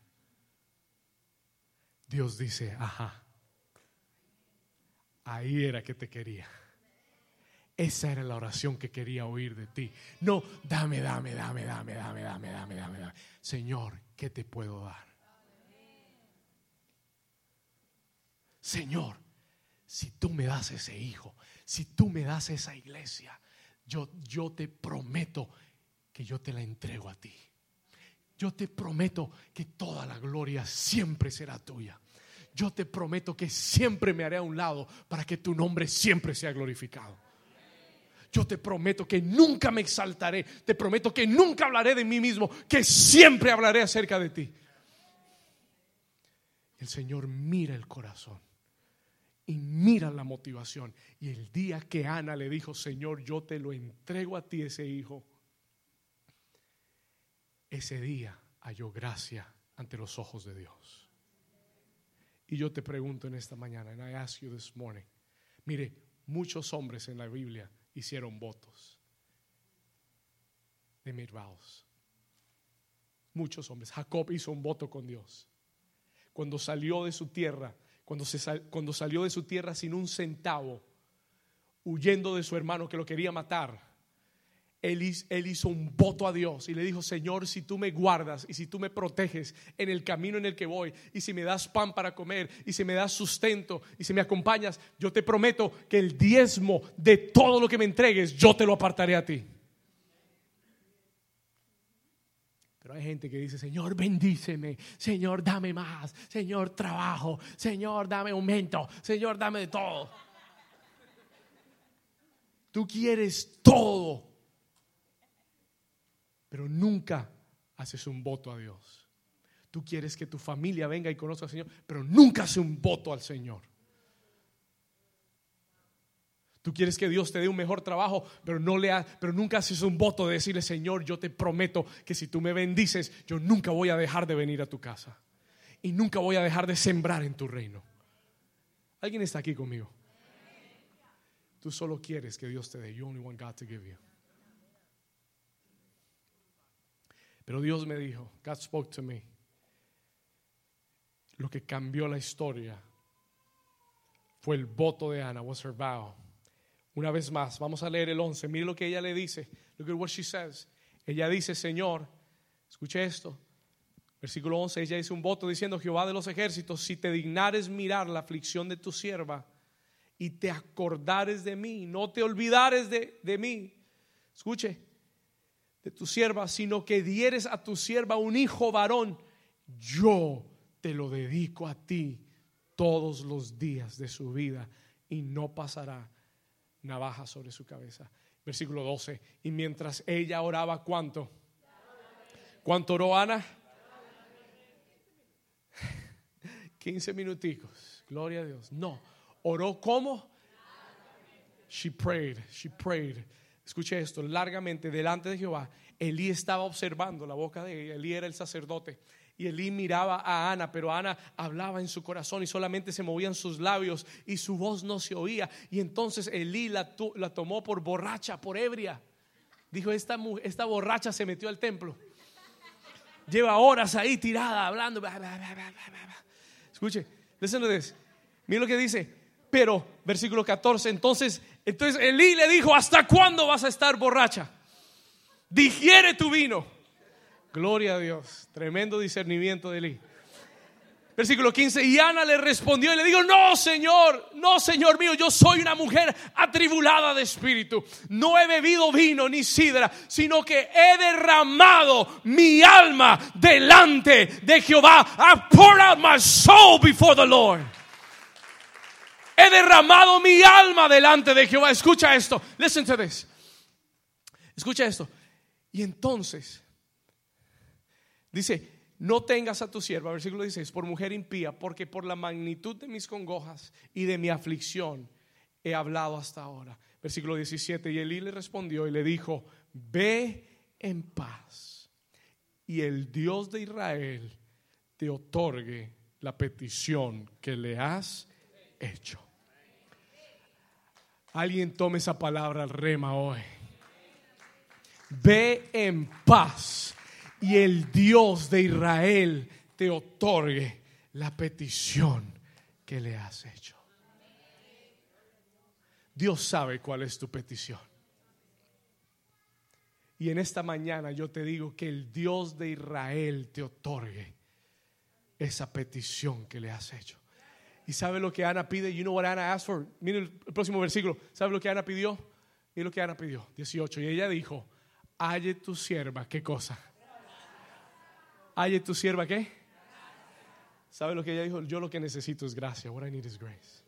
Dios dice, ajá, ahí era que te quería. Esa era la oración que quería oír de ti. No, dame, dame, dame, dame, dame, dame, dame, dame, dame. Señor, ¿qué te puedo dar? Señor, si tú me das ese hijo, si tú me das esa iglesia, yo, yo te prometo que yo te la entrego a ti. Yo te prometo que toda la gloria siempre será tuya. Yo te prometo que siempre me haré a un lado para que tu nombre siempre sea glorificado. Yo te prometo que nunca me exaltaré. Te prometo que nunca hablaré de mí mismo, que siempre hablaré acerca de ti. El Señor mira el corazón y mira la motivación. Y el día que Ana le dijo, Señor, yo te lo entrego a ti ese hijo, ese día halló gracia ante los ojos de Dios. Y yo te pregunto en esta mañana, and I ask you this morning, mire, muchos hombres en la Biblia hicieron votos. de made Muchos hombres. Jacob hizo un voto con Dios. Cuando salió de su tierra, cuando, salió de su tierra sin un centavo, huyendo de su hermano que lo quería matar, él, hizo un voto a Dios y le dijo, Señor, si tú me guardas y si tú me proteges en el camino en el que voy y si me das pan para comer y si me das sustento y si me acompañas, yo te prometo que el diezmo de todo lo que me entregues, yo te lo apartaré a ti. Pero hay gente que dice, Señor, bendíceme, Señor, dame más, Señor, trabajo, Señor, dame aumento, Señor, dame de todo. Tú quieres todo pero nunca haces un voto a Dios. Tú quieres que tu familia venga y conozca al Señor, pero nunca haces un voto al Señor. Tú quieres que Dios te dé un mejor trabajo, pero, no le pero nunca haces un voto de decirle, Señor, yo te prometo que si tú me bendices, yo nunca voy a dejar de venir a tu casa. Y nunca voy a dejar de sembrar en tu reino. ¿Alguien está aquí conmigo? Tú solo quieres que Dios te dé. You only want God to give you. Pero Dios me dijo, God spoke to me. Lo que cambió la historia fue el voto de Ana, was her vow. Una vez más, vamos a leer el 11. Mire lo que ella le dice. Look at what she says. Ella dice, Señor, escuche esto. Versículo 11, ella dice un voto diciendo, Jehová de los ejércitos, si te dignares mirar la aflicción de tu sierva y te acordares de mí, no te olvidares de, de mí. Escuche, de tu sierva, sino que dieres a tu sierva un hijo varón, yo te lo dedico a ti todos los días de su vida y no pasará navaja sobre su cabeza. Versículo 12. Y mientras ella oraba, ¿cuánto? ¿Cuánto oró Ana? 15 minuticos. Gloria a Dios. No. ¿Oró cómo? She prayed, she prayed. Escuche esto, largamente delante de Jehová. Elí estaba observando la boca de ella. Elí era el sacerdote. Y Elí miraba a Ana, pero Ana hablaba en su corazón y solamente se movían sus labios y su voz no se oía. Y entonces Elí la, tomó por borracha, por ebria. Dijo, esta, esta borracha se metió al templo. Lleva horas ahí tirada, hablando. Escuche, listen to this. Mira lo que dice. Pero, versículo 14, entonces, entonces Elí le dijo, ¿hasta cuándo vas a estar borracha? Digiere tu vino. Gloria a Dios. Tremendo discernimiento de Eli. Versículo 15. Y Ana le respondió y le dijo, no, Señor, no, Señor mío, yo soy una mujer atribulada de espíritu. No he bebido vino ni sidra, sino que he derramado mi alma delante de Jehová. I poured out my soul before the Lord. He derramado mi alma delante de Jehová. Escucha esto. Listen to this. Escucha esto. Y entonces Dice, no tengas a tu sierva, versículo 16, por mujer impía, porque por la magnitud de mis congojas y de mi aflicción he hablado hasta ahora. Versículo 17, y Elí le respondió y le dijo, ve en paz y el Dios de Israel te otorgue la petición que le has hecho. Alguien tome esa palabra al rema hoy. Ve en paz y el Dios de Israel te otorgue la petición que le has hecho. Dios sabe cuál es tu petición. Y en esta mañana yo te digo que el Dios de Israel te otorgue esa petición que le has hecho. ¿Y sabe lo que Ana pide? You know what Ana asked for? El próximo versículo. ¿Sabe lo que Ana pidió? Mire lo que Ana pidió. 18. Y ella dijo, halle tu sierva. ¿Qué cosa? Halle tu sierva, ¿qué? ¿Sabe lo que ella dijo? Yo lo que necesito es gracia. What I need is grace.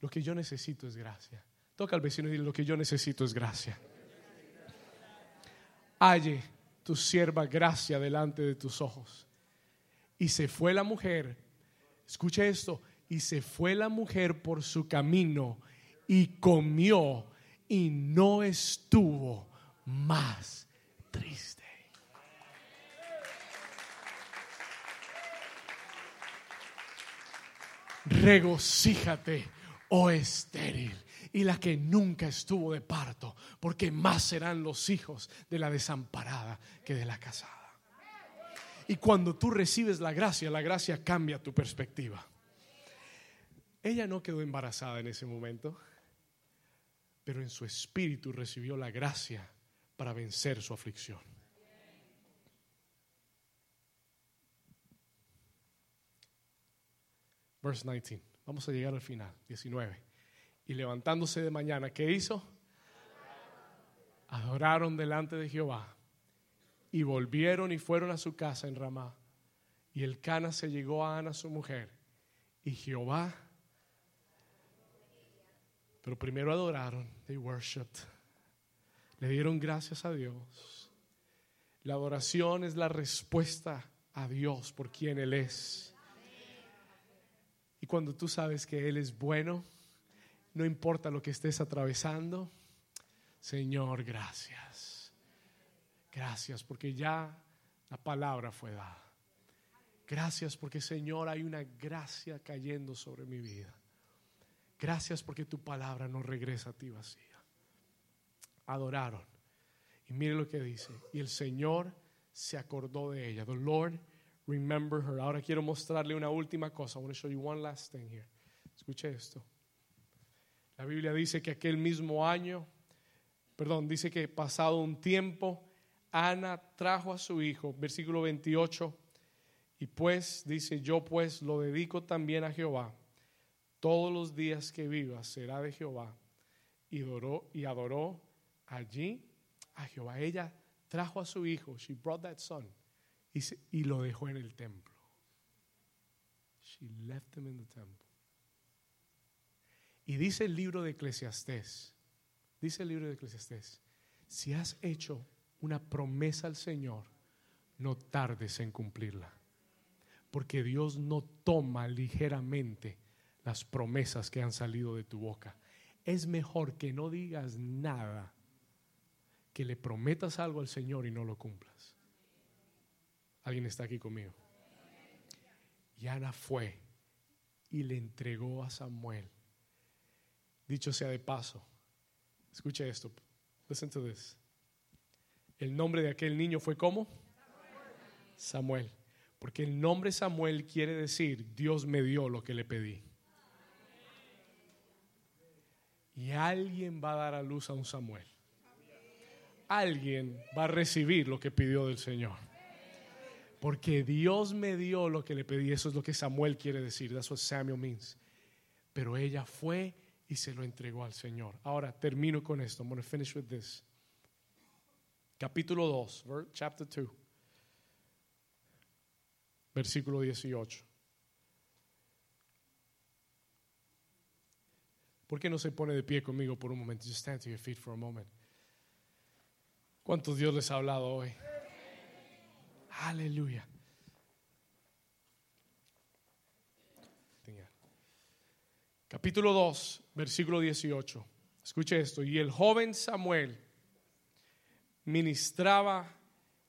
Lo que yo necesito es gracia. Toca al vecino y dile, lo que yo necesito es gracia. Halle tu sierva gracia delante de tus ojos. Y se fue la mujer, escuche esto, y se fue la mujer por su camino y comió y no estuvo más triste. Regocíjate, oh estéril, y la que nunca estuvo de parto, porque más serán los hijos de la desamparada que de la casada. Y cuando tú recibes la gracia, la gracia cambia tu perspectiva. Ella no quedó embarazada en ese momento, pero en su espíritu recibió la gracia para vencer su aflicción. Verse 19. Vamos a llegar al final, 19. Y levantándose de mañana, ¿qué hizo? Adoraron delante de Jehová y volvieron y fueron a su casa en Ramá. Y el Cana se llegó a Ana, su mujer, y Jehová. Pero primero adoraron, they worshiped. Le dieron gracias a Dios. La adoración es la respuesta a Dios por quien Él es. Y cuando tú sabes que Él es bueno, no importa lo que estés atravesando, Señor, gracias. Gracias porque ya la palabra fue dada. Gracias porque, Señor, hay una gracia cayendo sobre mi vida. Gracias porque tu palabra no regresa a ti vacía. Adoraron. Y mire lo que dice. Y el Señor se acordó de ella. The Lord remember her. Ahora quiero mostrarle una última cosa. I want to show you one last thing here. Escuche esto. La Biblia dice que aquel mismo año, perdón, dice que pasado un tiempo, Ana trajo a su hijo, versículo 28, y pues dice, yo pues lo dedico también a Jehová. Todos los días que viva será de Jehová. Y adoró, y adoró allí a Jehová. Ella trajo a su hijo. She brought that son y, lo dejó en el templo. She left him in the temple. Y dice el libro de Eclesiastés, dice el libro de Eclesiastés, si has hecho una promesa al Señor, no tardes en cumplirla. Porque Dios no toma ligeramente las promesas que han salido de tu boca. Es mejor que no digas nada, que le prometas algo al Señor y no lo cumplas. ¿Alguien está aquí conmigo? Y Ana fue y le entregó a Samuel. Dicho sea de paso, escuche esto. Listen to this. El nombre de aquel niño fue ¿cómo? Samuel. Porque el nombre Samuel quiere decir Dios me dio lo que le pedí. Y alguien va a dar a luz a un Samuel. Alguien va a recibir lo que pidió del Señor. Porque Dios me dio lo que le pedí. Eso es lo que Samuel quiere decir. That's what Samuel means. Pero ella fue y se lo entregó al Señor. Ahora termino con esto. I'm going to finish with this. Capítulo 2, chapter 2. Versículo 18. ¿Por qué no se pone de pie conmigo por un momento? Just stand to your feet for a moment. ¿Cuánto Dios les ha hablado hoy? Aleluya. Capítulo 2, versículo 18. Escuche esto. Y el joven Samuel ministraba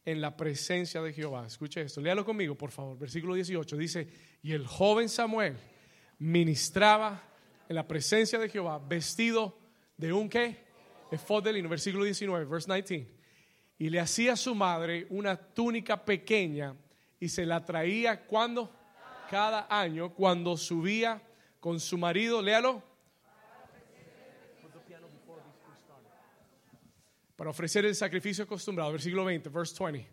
en la presencia de Jehová. Escuche esto. Léalo conmigo, por favor. Versículo 18 dice, y el joven Samuel ministraba en la presencia de Jehová vestido de un qué? Efod de lino. Versículo 19, verse 19. Y le hacía a su madre una túnica pequeña y se la traía cuando? Cada año, cuando subía con su marido, léalo. Para ofrecer el sacrificio acostumbrado, versículo 20, verse 20.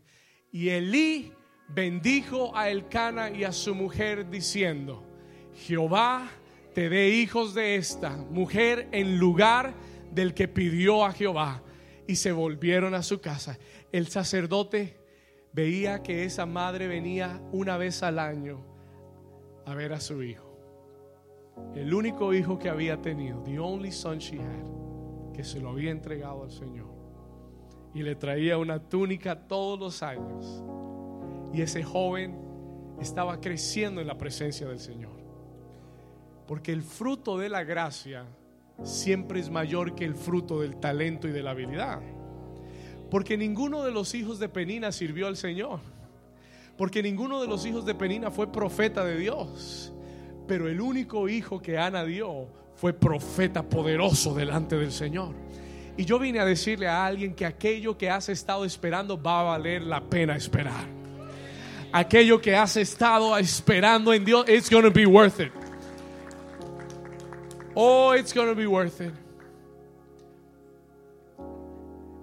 Y Elí bendijo a Elcana y a su mujer diciendo, Jehová te dé hijos de esta mujer en lugar del que pidió a Jehová. Y se volvieron a su casa. El sacerdote veía que esa madre venía una vez al año a ver a su hijo el único hijo que había tenido, the only son she had, que se lo había entregado al Señor. Y le traía una túnica todos los años. Y ese joven estaba creciendo en la presencia del Señor. Porque el fruto de la gracia siempre es mayor que el fruto del talento y de la habilidad. Porque ninguno de los hijos de Penina sirvió al Señor. Porque ninguno de los hijos de Penina fue profeta de Dios. Pero el único hijo que Ana dio fue profeta poderoso delante del Señor. Y yo vine a decirle a alguien que aquello que has estado esperando va a valer la pena esperar. Aquello que has estado esperando en Dios, it's going to be worth it. Oh, it's going to be worth it.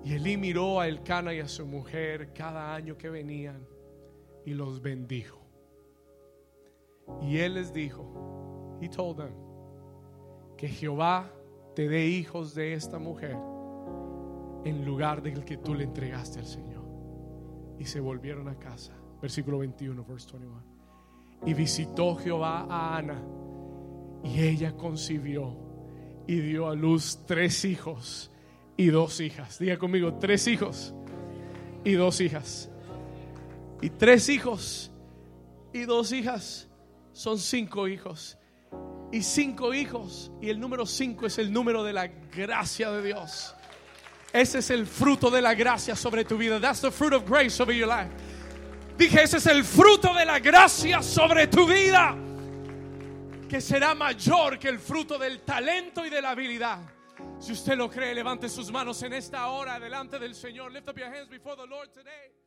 Y Elí miró a Elcana y a su mujer cada año que venían y los bendijo. Y él les dijo, he told them, que Jehová te dé hijos de esta mujer en lugar del que tú le entregaste al Señor. Y se volvieron a casa. Versículo 21, verse 21. Y visitó Jehová a Ana y ella concibió y dio a luz tres hijos y dos hijas. Diga conmigo, tres hijos y dos hijas. Y tres hijos y dos hijas son cinco hijos. Y cinco hijos. Y el número cinco es el número de la gracia de Dios. Ese es el fruto de la gracia sobre tu vida. That's the fruit of grace over your life. Dije, ese es el fruto de la gracia sobre tu vida. Que será mayor que el fruto del talento y de la habilidad. Si usted lo cree, levante sus manos en esta hora delante del Señor. Lift up your hands before the Lord today.